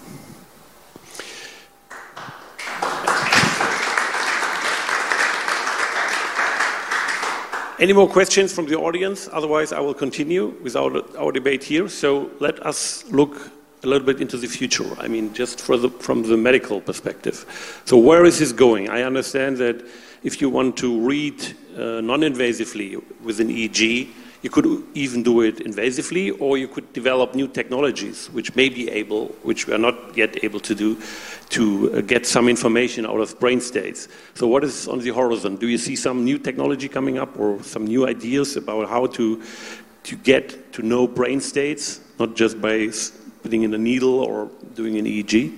A: Any more questions from the audience? Otherwise, I will continue with our, our debate here. So let us look a little bit into the future. I mean, just for the, from the medical perspective. So where is this going? I understand that if you want to read uh, non-invasively with an EEG, you could even do it invasively, or you could develop new technologies, which may be able, which we are not yet able to do, to uh, get some information out of brain states. So, what is on the horizon? Do you see some new technology coming up, or some new ideas about how to to get to know brain states, not just by putting in a needle or doing an EEG?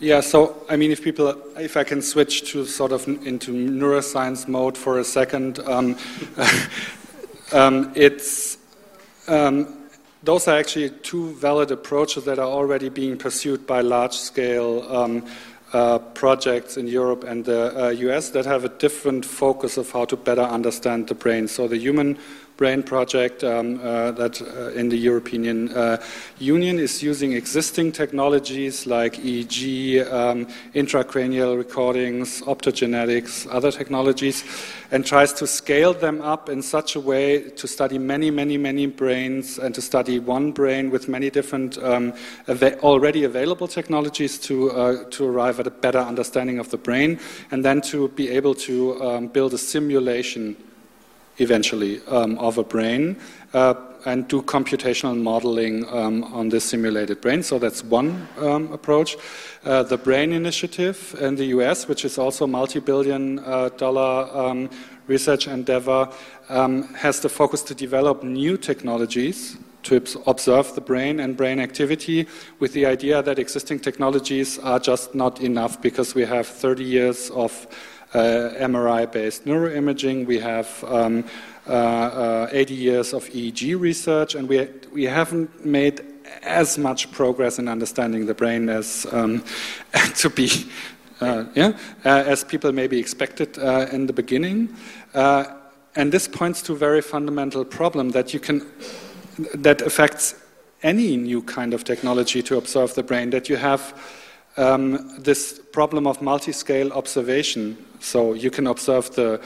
I: Yeah, so I mean, if people, if I can switch to sort of into neuroscience mode for a second, um, um, it's um, those are actually two valid approaches that are already being pursued by large-scale um, uh, projects in Europe and the uh, US that have a different focus of how to better understand the brain. So the human brain project um, uh, that uh, in the European uh, Union is using existing technologies like EEG, um, intracranial recordings, optogenetics, other technologies, and tries to scale them up in such a way to study many, many, many brains and to study one brain with many different um, ava- already available technologies to, uh, to arrive at a better understanding of the brain, and then to be able to um, build a simulation eventually um, of a brain uh, and do computational modeling um, on this simulated brain. So that's one um, approach. Uh, the Brain Initiative in the US, which is also a multi billion uh, dollar um, research endeavor, um, has the focus to develop new technologies to observe the brain and brain activity with the idea that existing technologies are just not enough because we have 30 years of uh, MRI based neuroimaging, we have um, uh, uh, 80 years of EEG research, and we, we haven't made as much progress in understanding the brain as um, to be. Uh, yeah, uh, as people maybe expected uh, in the beginning, and this points to a very fundamental problem that you can that affects any new kind of technology to observe the brain. That you have um, this problem of multi-scale observation. So you can observe the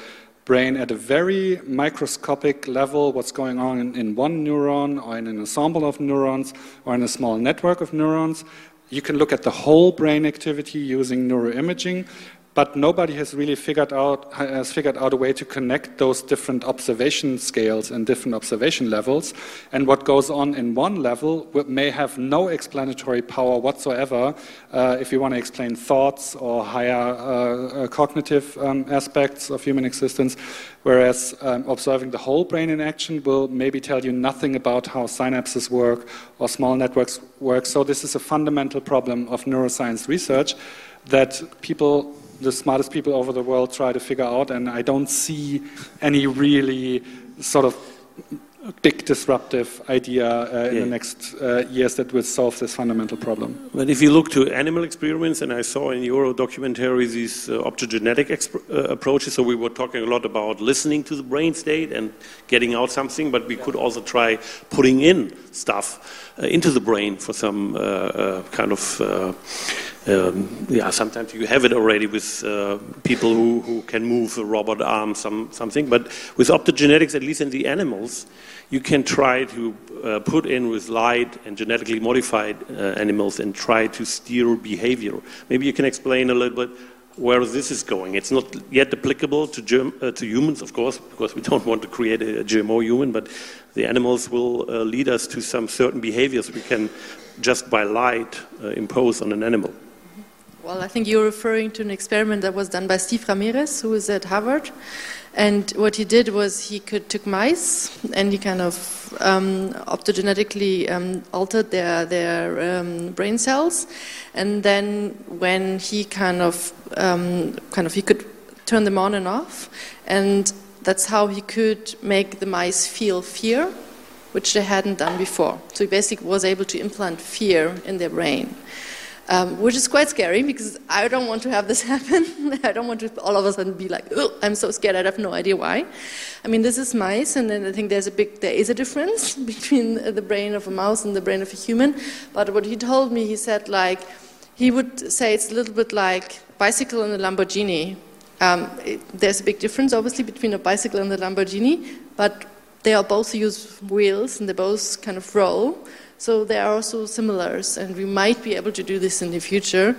I: brain at a very microscopic level, what's going on in, one neuron or in an ensemble of neurons or in a small network of neurons. You can look at the whole brain activity using neuroimaging, but nobody has really figured out has figured out a way to connect those different observation scales and different observation levels. And what goes on in one level may have no explanatory power whatsoever uh, if you want to explain thoughts or higher uh, uh, cognitive um, aspects of human existence. Whereas um, observing the whole brain in action will maybe tell you nothing about how synapses work or small networks work. So this is a fundamental problem of neuroscience research that people the smartest people over the world try to figure out, and I don't see any really sort of big disruptive idea uh, in the next uh, years that will solve this fundamental problem.
A: But if you look to animal experiments, and I saw in your documentary these uh, optogenetic exp- uh, approaches, so we were talking a lot about listening to the brain state and getting out something, but we could also try putting in stuff uh, into the brain for some uh, uh, kind of. Um, yeah, sometimes you have it already with uh, people who, who can move a robot arm, some, something. But with optogenetics, at least in the animals, you can try to uh, put in with light and genetically modified uh, animals and try to steer behavior. Maybe you can explain a little bit where this is going. It's not yet applicable to, germ- uh, to humans, of course, because we don't want to create a, GMO human, but the animals will uh, lead us to some certain behaviors we can just by light uh, impose on an animal.
H: Well, I think you're referring to an experiment that was done by Steve Ramirez, who is at Harvard. And what he did was he could took mice and he kind of um, optogenetically um, altered their their um, brain cells, and then when he kind of um, kind of he could turn them on and off, and that's how he could make the mice feel fear, which they hadn't done before. So he basically was able to implant fear in their brain um, which is quite scary because I don't want to have this happen. I don't want to all of a sudden be like, oh, I'm so scared. I have no idea why. I mean, this is mice, and then I think there's a big there is a difference between the brain of a mouse and the brain of a human. But what he told me, he said like he would say it's a little bit like bicycle and a Lamborghini. Um, it, there's a big difference, obviously, between a bicycle and a Lamborghini, but they are both use wheels and they both kind of roll. So there are also similars, and we might be able to do this in the future.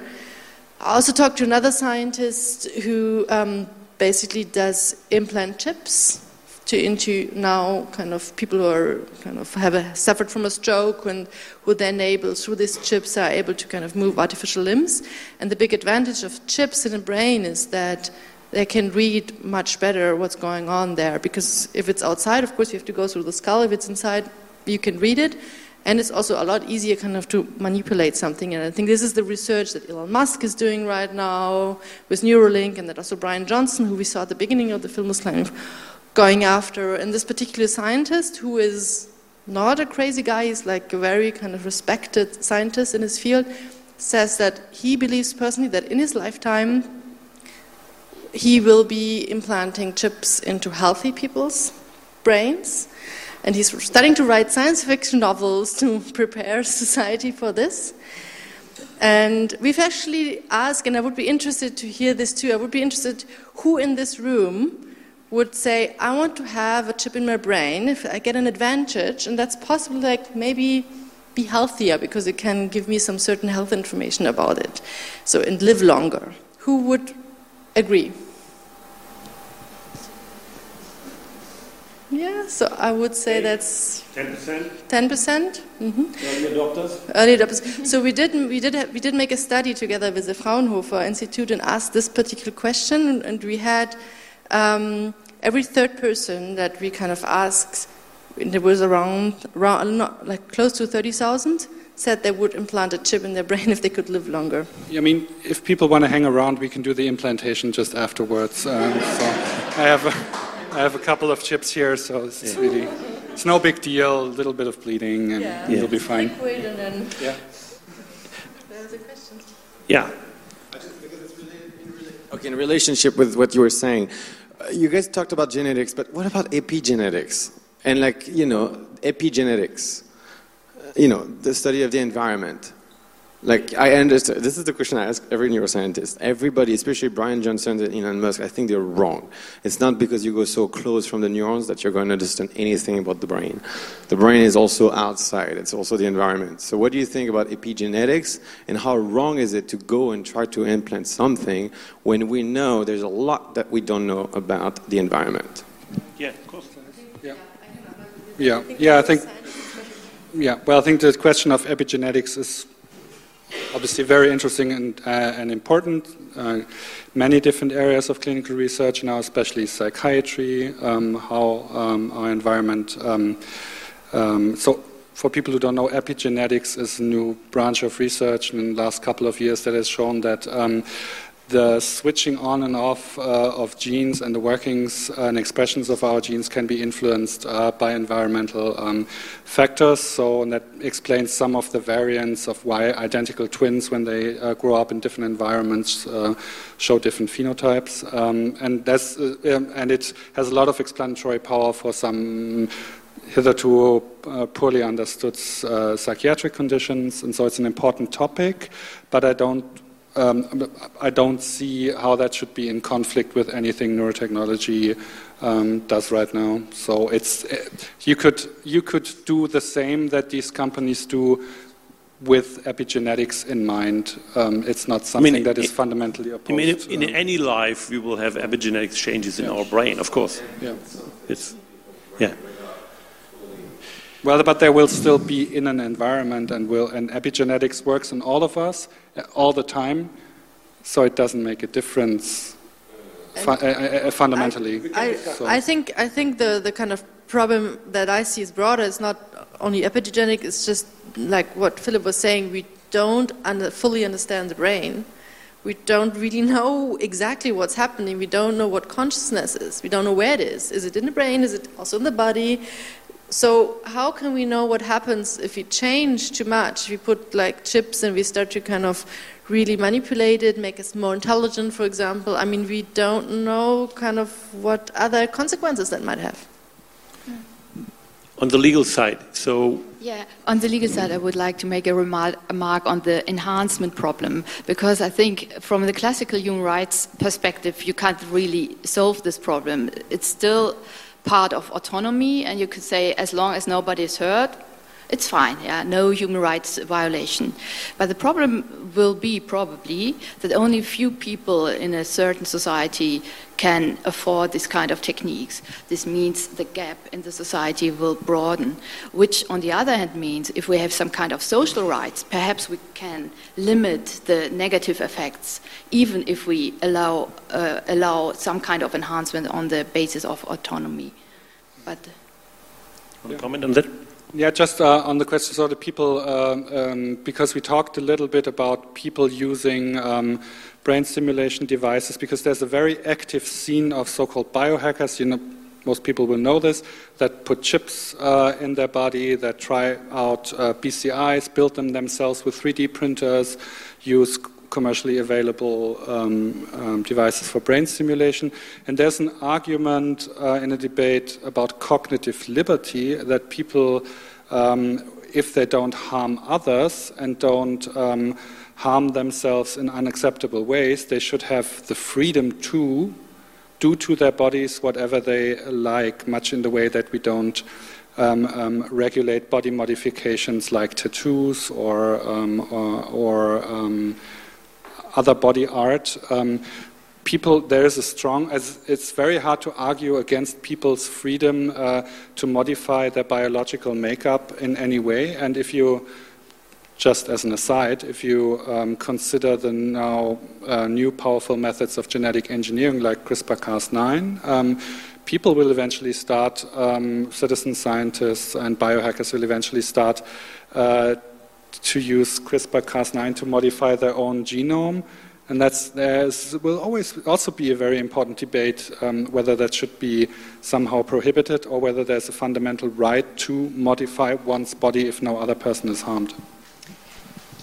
H: I also talked to another scientist who um, basically does implant chips to into now kind of people who are kind of have a, suffered from a stroke and who then able through these chips are able to kind of move artificial limbs. And the big advantage of chips in the brain is that they can read much better what's going on there because if it's outside, of course, you have to go through the skull. If it's inside, you can read it. And it's also a lot easier kind of to manipulate something. And I think this is the research that Elon Musk is doing right now with Neuralink and that also Bryan Johnson, who we saw at the beginning of the film, was kind of going after. And this particular scientist, who is not a crazy guy, he's like a very kind of respected scientist in his field, says that he believes personally that in his lifetime, he will be implanting chips into healthy people's brains. And he's starting to write science fiction novels to prepare society for this. And we've actually asked, and I would be interested to hear this too, I would be interested who in this room would say, I want to have a chip in my brain if I get an advantage, and that's possible, like maybe be healthier because it can give me some certain health information about it. So, and live longer. Who would agree? Yeah, so I would say that's
A: 10%?
H: 10%. Mm-hmm.
A: Early adopters?
H: Early adopters. So we did we did have, we did make a study together with the Fraunhofer Institute and asked this particular question, and we had um, every third person that we kind of asked, and there was around around not like close to thirty thousand, said they would implant a chip in their brain if they could live longer.
I: I mean, if people want to hang around, we can do the implantation just afterwards. Um, so I have. A, I have a couple of chips here, so it's
A: Yeah.
I: really it's no big deal. A little bit of bleeding, and
H: Yeah.
I: you'll be fine.
H: Liquid and then
I: Yeah.
H: There's a question.
A: Yeah.
L: Okay, in relationship with what you were saying, uh, you guys talked about genetics, but what about epigenetics? And like, you know, epigenetics, uh, you know, the study of the environment. Like, I understand, this is the question I ask every neuroscientist. Everybody, especially Bryan Johnson and Elon Musk, I think they're wrong. It's not because you go so close from the neurons that you're going to understand anything about the brain. The brain is also outside, it's also the environment. So, what do you think about epigenetics, and how wrong is it to go and try to implant something when we know there's a lot that we don't know about the environment?
A: Yeah, of course.
I: Yeah, yeah, I think. Yeah, well, I think the question of epigenetics is obviously very interesting and, uh, and important. Uh, many different areas of clinical research now, especially psychiatry, um, how um, our environment. Um, um, so, for people who don't know, epigenetics is a new branch of research in the last couple of years that has shown that um, the switching on and off uh, of genes and the workings and expressions of our genes can be influenced uh, by environmental um, factors. So that explains some of the variants of why identical twins, when they uh, grow up in different environments, show different phenotypes. Um, and, that's, um, and it has a lot of explanatory power for some hitherto uh, poorly understood uh, psychiatric conditions, and so it's an important topic, but I don't um, I don't see how that should be in conflict with anything neurotechnology um, does right now. So it's you could you could do the same that these companies do with epigenetics in mind. Um, it's not something I mean, that is fundamentally opposed. I
A: mean, in, in any life, we will have epigenetic changes in yeah. our brain, of course.
I: Yeah.
A: It's yeah.
I: Well, but there will still be in an environment, and will and epigenetics works in all of us uh, all the time, so it doesn't make a difference fu uh, uh, fundamentally.
H: I, I,
I: so.
H: I, think I think the the kind of problem that I see is broader. It's not only epigenetic. It's just like what Philipp was saying. We don't under, fully understand the brain. We don't really know exactly what's happening. We don't know what consciousness is. We don't know where it is. Is it in the brain? Is it also in the body? So how can we know what happens if we change too much? If we put like chips and we start to kind of really manipulate it, make us more intelligent, for example. I mean, we don't know kind of what other consequences that might have.
A: On the legal side, so
J: yeah, on the legal side, I would like to make a remark, on the enhancement problem because I think, from the classical human rights perspective, you can't really solve this problem. It's still part of autonomy, and you could say as long as nobody is hurt, it's fine, yeah, no human rights violation. But the problem will be probably that only few people in a certain society can afford this kind of techniques. This means the gap in the society will broaden, which on the other hand means if we have some kind of social rights, perhaps we can limit the negative effects, even if we allow, uh, allow some kind of enhancement on the basis of autonomy. But,
A: Want to comment on that?
I: Yeah, just uh, on the question, so the people, um, um, because we talked a little bit about people using um, brain stimulation devices, because there's a very active scene of so-called biohackers. You know, most people will know this that put chips uh, in their body, that try out uh, BCIs, build them themselves with 3D printers, use commercially available um, um, devices for brain stimulation. And there's an argument uh, in a debate about cognitive liberty that people, um, if they don't harm others and don't um, harm themselves in unacceptable ways, they should have the freedom to do to their bodies whatever they like, much in the way that we don't. Um, um, regulate body modifications like tattoos or, um, or, or um, other body art. Um, people, there is a strong, it's very hard to argue against people's freedom uh, to modify their biological makeup in any way. And if you, just as an aside, if you um, consider the now uh, new powerful methods of genetic engineering like CRISPR Cas9, um, people will eventually start, um, citizen scientists and biohackers will eventually start uh, to use CRISPR-Cas9 to modify their own genome. And there will always also be a very important debate um, whether that should be somehow prohibited or whether there's a fundamental right to modify one's body if no other person is harmed.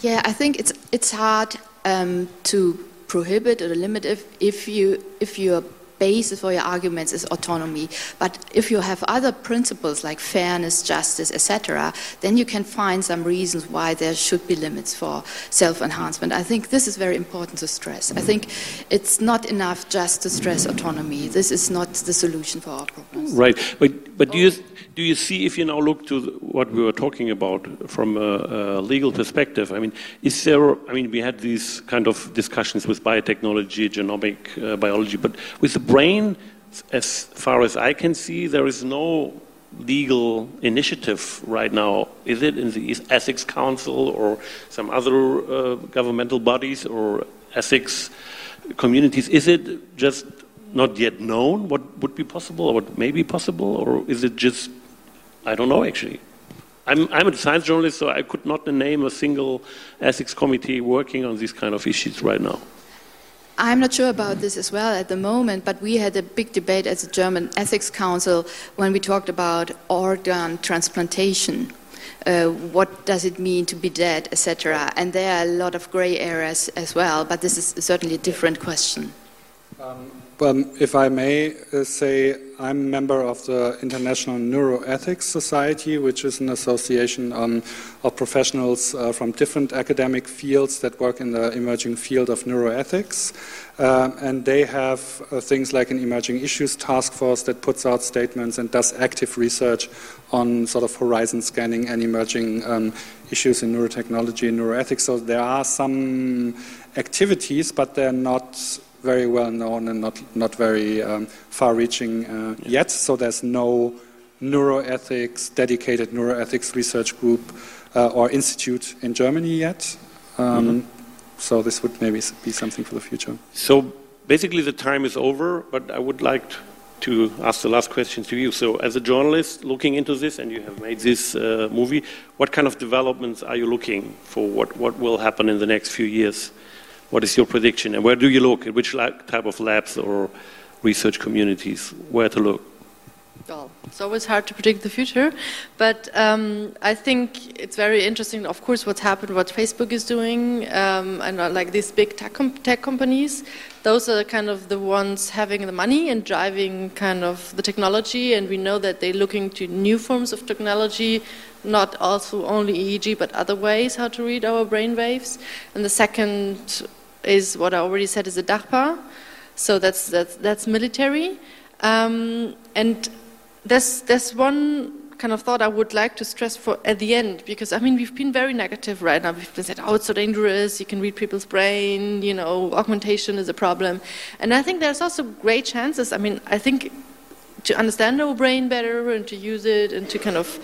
J: Yeah, I think it's, it's hard um, to prohibit or limit if, if, you, if you're basis for your arguments is autonomy. But if you have other principles like fairness, justice, etc., then you can find some reasons why there should be limits for self enhancement. I think this is very important to stress. I think it's not enough just to stress autonomy. This is not the solution for our problems.
A: Right. But, but do, you, do you see, if you now look to what we were talking about from a, a legal perspective, I mean, is there, I mean, we had these kind of discussions with biotechnology, genomic uh, biology, but with the brain, as far as I can see, there is no legal initiative right now. Is it in the Ethics Council or some other uh, governmental bodies or ethics communities? Is it just not yet known what would be possible or what may be possible, or is it just, I don't know actually. I'm, I'm a science journalist, so I could not name a single ethics committee working on these kind of issues right now.
J: I'm not sure about this as well at the moment, but we had a big debate as the German Ethics Council when we talked about organ transplantation. Uh, what does it mean to be dead, etc. And there are a lot of gray areas as well, but this is certainly a different question.
I: Um, um, if I may uh, say, I'm a member of the International Neuroethics Society, which is an association um, of professionals uh, from different academic fields that work in the emerging field of neuroethics. Uh, and they have uh, things like an emerging issues task force that puts out statements and does active research on sort of horizon scanning and emerging um, issues in neurotechnology and neuroethics. So there are some activities, but they're not very well known and not, not very um, far reaching uh, yet. So there's no neuroethics, dedicated neuroethics research group uh, or institute in Germany yet. Um, mm-hmm. So this would maybe be something for the future.
A: So basically, the time is over, but I would like to ask the last question to you. So, as a journalist looking into this, and you have made this uh, movie, what kind of developments are you looking for? What, what will happen in the next few years? What is your prediction? And where do you look? At which type of labs or research communities? Where to look?
H: Well, it's always hard to predict the future, but um, I think it's very interesting, of course, what's happened, what Facebook is doing, um, and uh, like these big tech, com tech companies. Those are kind of the ones having the money and driving kind of the technology, and we know that they're looking to new forms of technology, not also only EEG, but other ways how to read our brain waves. And the second is what I already said is a DARPA, so that's that's, that's military, um, and there's there's one kind of thought I would like to stress for at the end because I mean we've been very negative right now. We've been said, oh, it's so dangerous. You can read people's brain. You know, augmentation is a problem, and I think there's also great chances. I mean, I think to understand our brain better and to use it and to kind of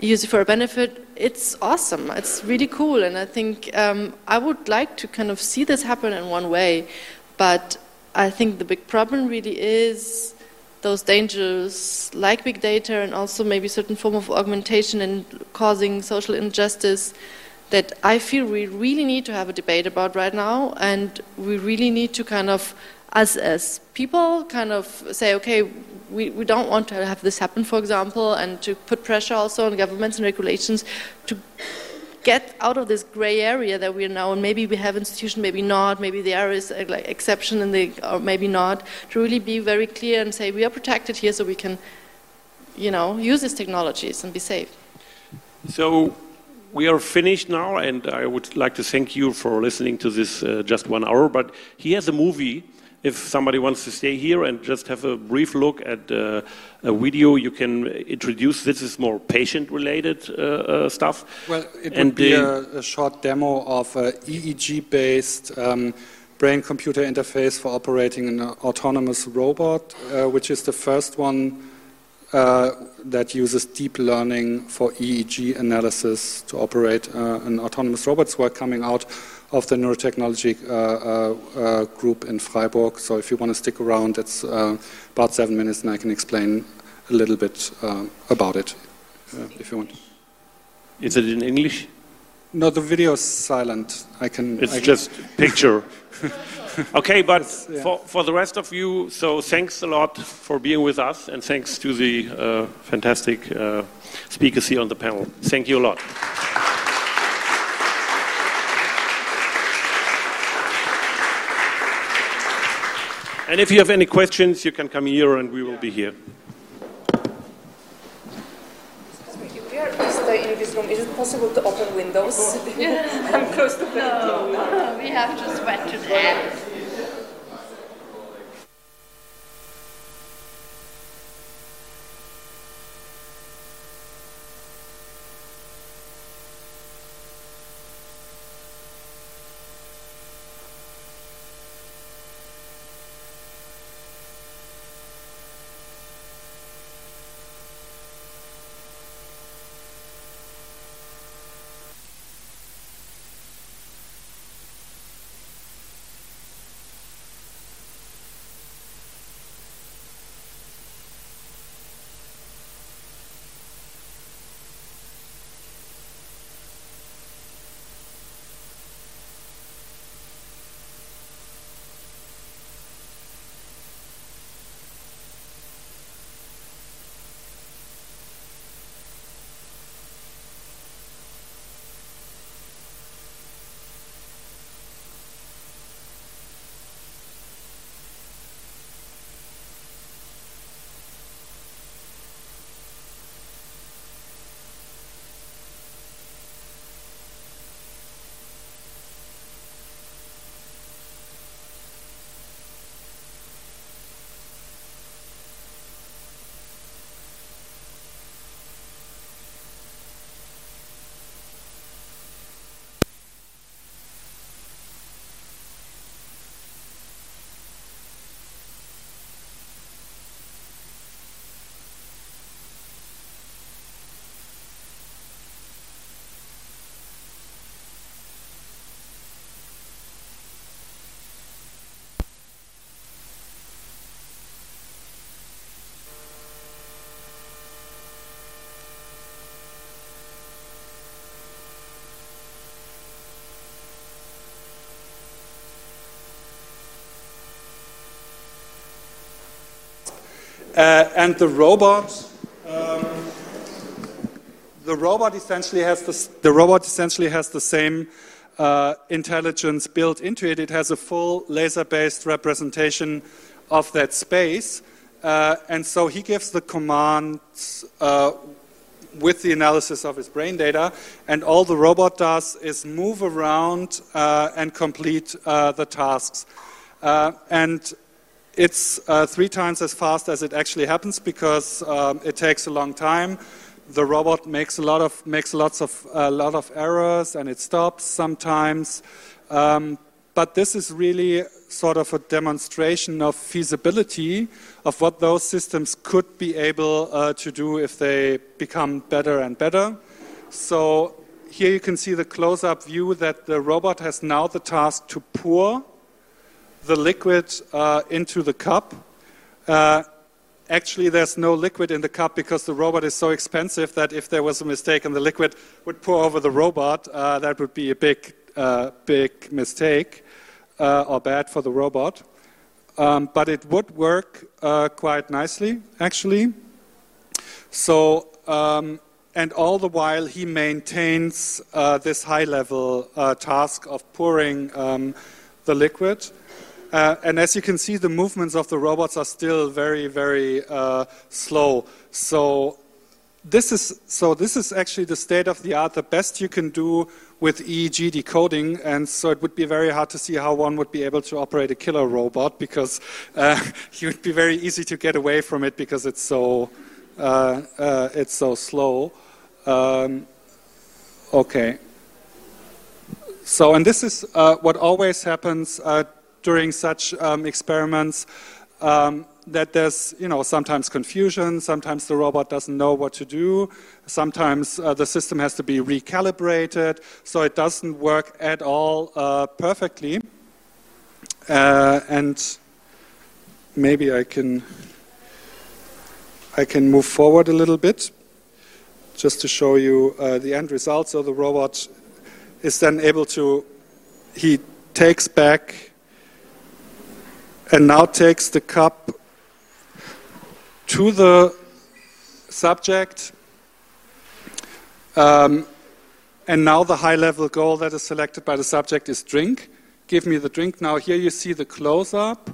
H: use it for a benefit, it's awesome. It's really cool, and I think um, I would like to kind of see this happen in one way, but I think the big problem really is those dangers like big data and also maybe certain form of augmentation and causing social injustice that I feel we really need to have a debate about right now, and we really need to kind of, as as people, kind of say, okay, we, we don't want to have this happen, for example, and to put pressure also on governments and regulations to get out of this gray area that we are now, and maybe we have institution, maybe not, maybe there is an like, exception, and they, or maybe not, to really be very clear and say we are protected here, so we can, you know, use these technologies and be safe.
A: So we are finished now, and I would like to thank you for listening to this uh, just one hour. But he has a movie if somebody wants to stay here and just have a brief look at uh, a video, you can introduce. This is more patient-related uh, uh, stuff.
I: Well, it and would be a, a, short demo of an EEG-based um, brain-computer interface for operating an autonomous robot, uh, which is the first one uh, that uses deep learning for EEG analysis to operate uh, an autonomous robot. So coming out of the neurotechnology uh, uh, uh, group in Freiburg. So if you want to stick around, it's about seven minutes, and I can explain a little bit about it if you want.
A: Is it in English?
I: No, the video is silent. I can.
A: It's
I: I
A: just picture. okay, but yeah. for, for the rest of you, so thanks a lot for being with us, and thanks to the uh, fantastic uh, speakers here on the panel. Thank you a lot. And if you have any questions, you can come here and we will be here.
M: Excuse me, we are closed in this room, is it possible to open windows? I'm close to
N: no, no, we have to sweat to death.
I: And the robot, um, the robot essentially has the, the robot essentially has the same uh, intelligence built into it. It has a full laser-based representation of that space, uh, and so he gives the commands uh, with the analysis of his brain data, and all the robot does is move around uh, and complete uh, the tasks. Uh, and it's uh, three times as fast as it actually happens because um, it takes a long time. The robot makes a lot of makes lots of a lot of errors and it stops sometimes. Um, but this is really sort of a demonstration of feasibility of what those systems could be able uh, to do if they become better and better. So here you can see the close-up view that the robot has now the task to pour the liquid uh, into the cup. Uh, actually, there's no liquid in the cup because the robot is so expensive that if there was a mistake and the liquid would pour over the robot, uh, that would be a big, uh, big mistake uh, or bad for the robot. Um, but it would work uh, quite nicely, actually. So, um, and all the while he maintains this high-level task of pouring um, the liquid. Uh, and as you can see, the movements of the robots are still very, very uh, slow. So this is so this is actually the state of the art, the best you can do with EEG decoding, and so it would be very hard to see how one would be able to operate a killer robot because uh, it would be very easy to get away from it because it's so uh, uh, it's so slow. Um, okay. So, and this is uh, what always happens during such um, experiments um, that there's, you know, sometimes confusion, sometimes the robot doesn't know what to do, sometimes uh, the system has to be recalibrated, so it doesn't work at all uh, perfectly. Uh, and maybe I can I can move forward a little bit just to show you uh, the end result. So the robot is then able to he takes back and now takes the cup to the subject. Um, and now the high level goal that is selected by the subject is drink. Give me the drink. Now, here you see the close up.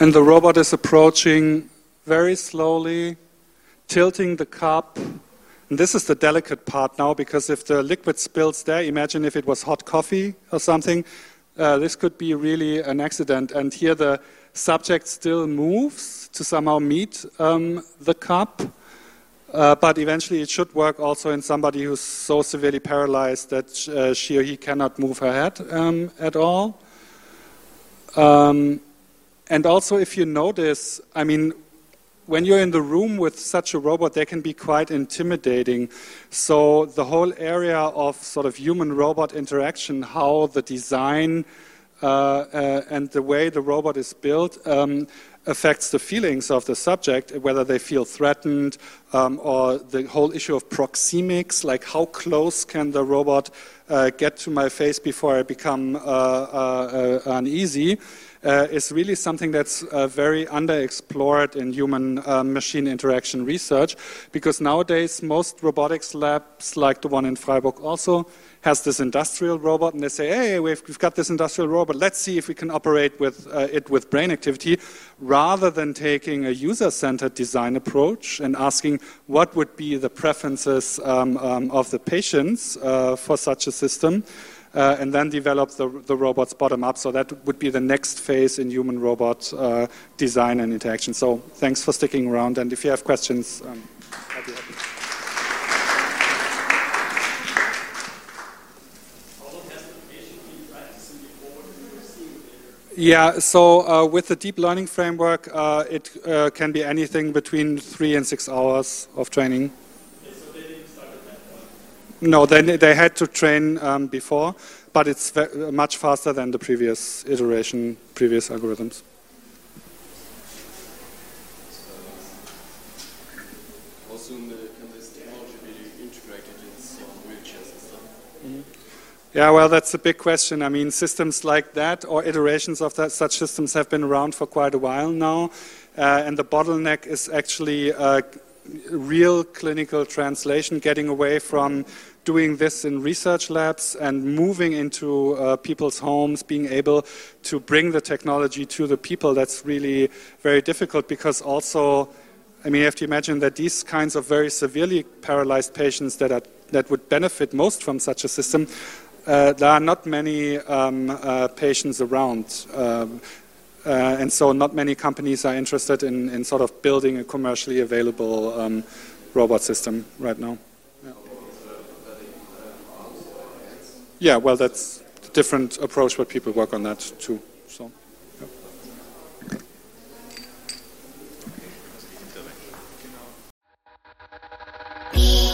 I: And the robot is approaching very slowly, tilting the cup. And this is the delicate part now because if the liquid spills there, imagine if it was hot coffee or something, uh, this could be really an accident. And here the subject still moves to somehow meet um, the cup. Uh, but eventually it should work also in somebody who's so severely paralyzed that uh, she or he cannot move her head um, at all. Um, and also, if you notice, I mean, when you're in the room with such a robot, they can be quite intimidating. So the whole area of sort of human-robot interaction, how the design uh, uh, and the way the robot is built um, affects the feelings of the subject, whether they feel threatened um, or the whole issue of proxemics, like how close can the robot uh, get to my face before I become uh, uh, uh, uneasy uh, is really something that's uh, very underexplored in human uh, machine interaction research because nowadays most robotics labs, like the one in Freiburg, also has this industrial robot, and they say, hey, we've, we've got this industrial robot, let's see if we can operate with uh, it with brain activity, rather than taking a user-centered design approach and asking what would be the preferences um, um, of the patients uh, for such a system uh, and then develop the, the robots bottom up. So that would be the next phase in human robot uh, design and interaction. So thanks for sticking around. And if you have questions, um, I'll be happy. Yeah, so uh, with the deep learning framework, uh, it uh, can be anything between three and six hours of training. No, they, they had to train um, before, but it's much faster than the previous iteration, previous algorithms. Yeah, well, that's a big question. I mean, systems like that or iterations of that, such systems have been around for quite a while now. Uh, and the bottleneck is actually uh, real clinical translation, getting away from doing this in research labs and moving into uh, people's homes, being able to bring the technology to the people. That's really very difficult because also, I mean, you have to imagine that these kinds of very severely paralyzed patients that are that would benefit most from such a system uh, there are not many um, uh, patients around. Um, uh, and so not many companies are interested in, in sort of building a commercially available um, robot system right now. Yeah. yeah, well, that's a different approach, but people work on that too. So. Yeah.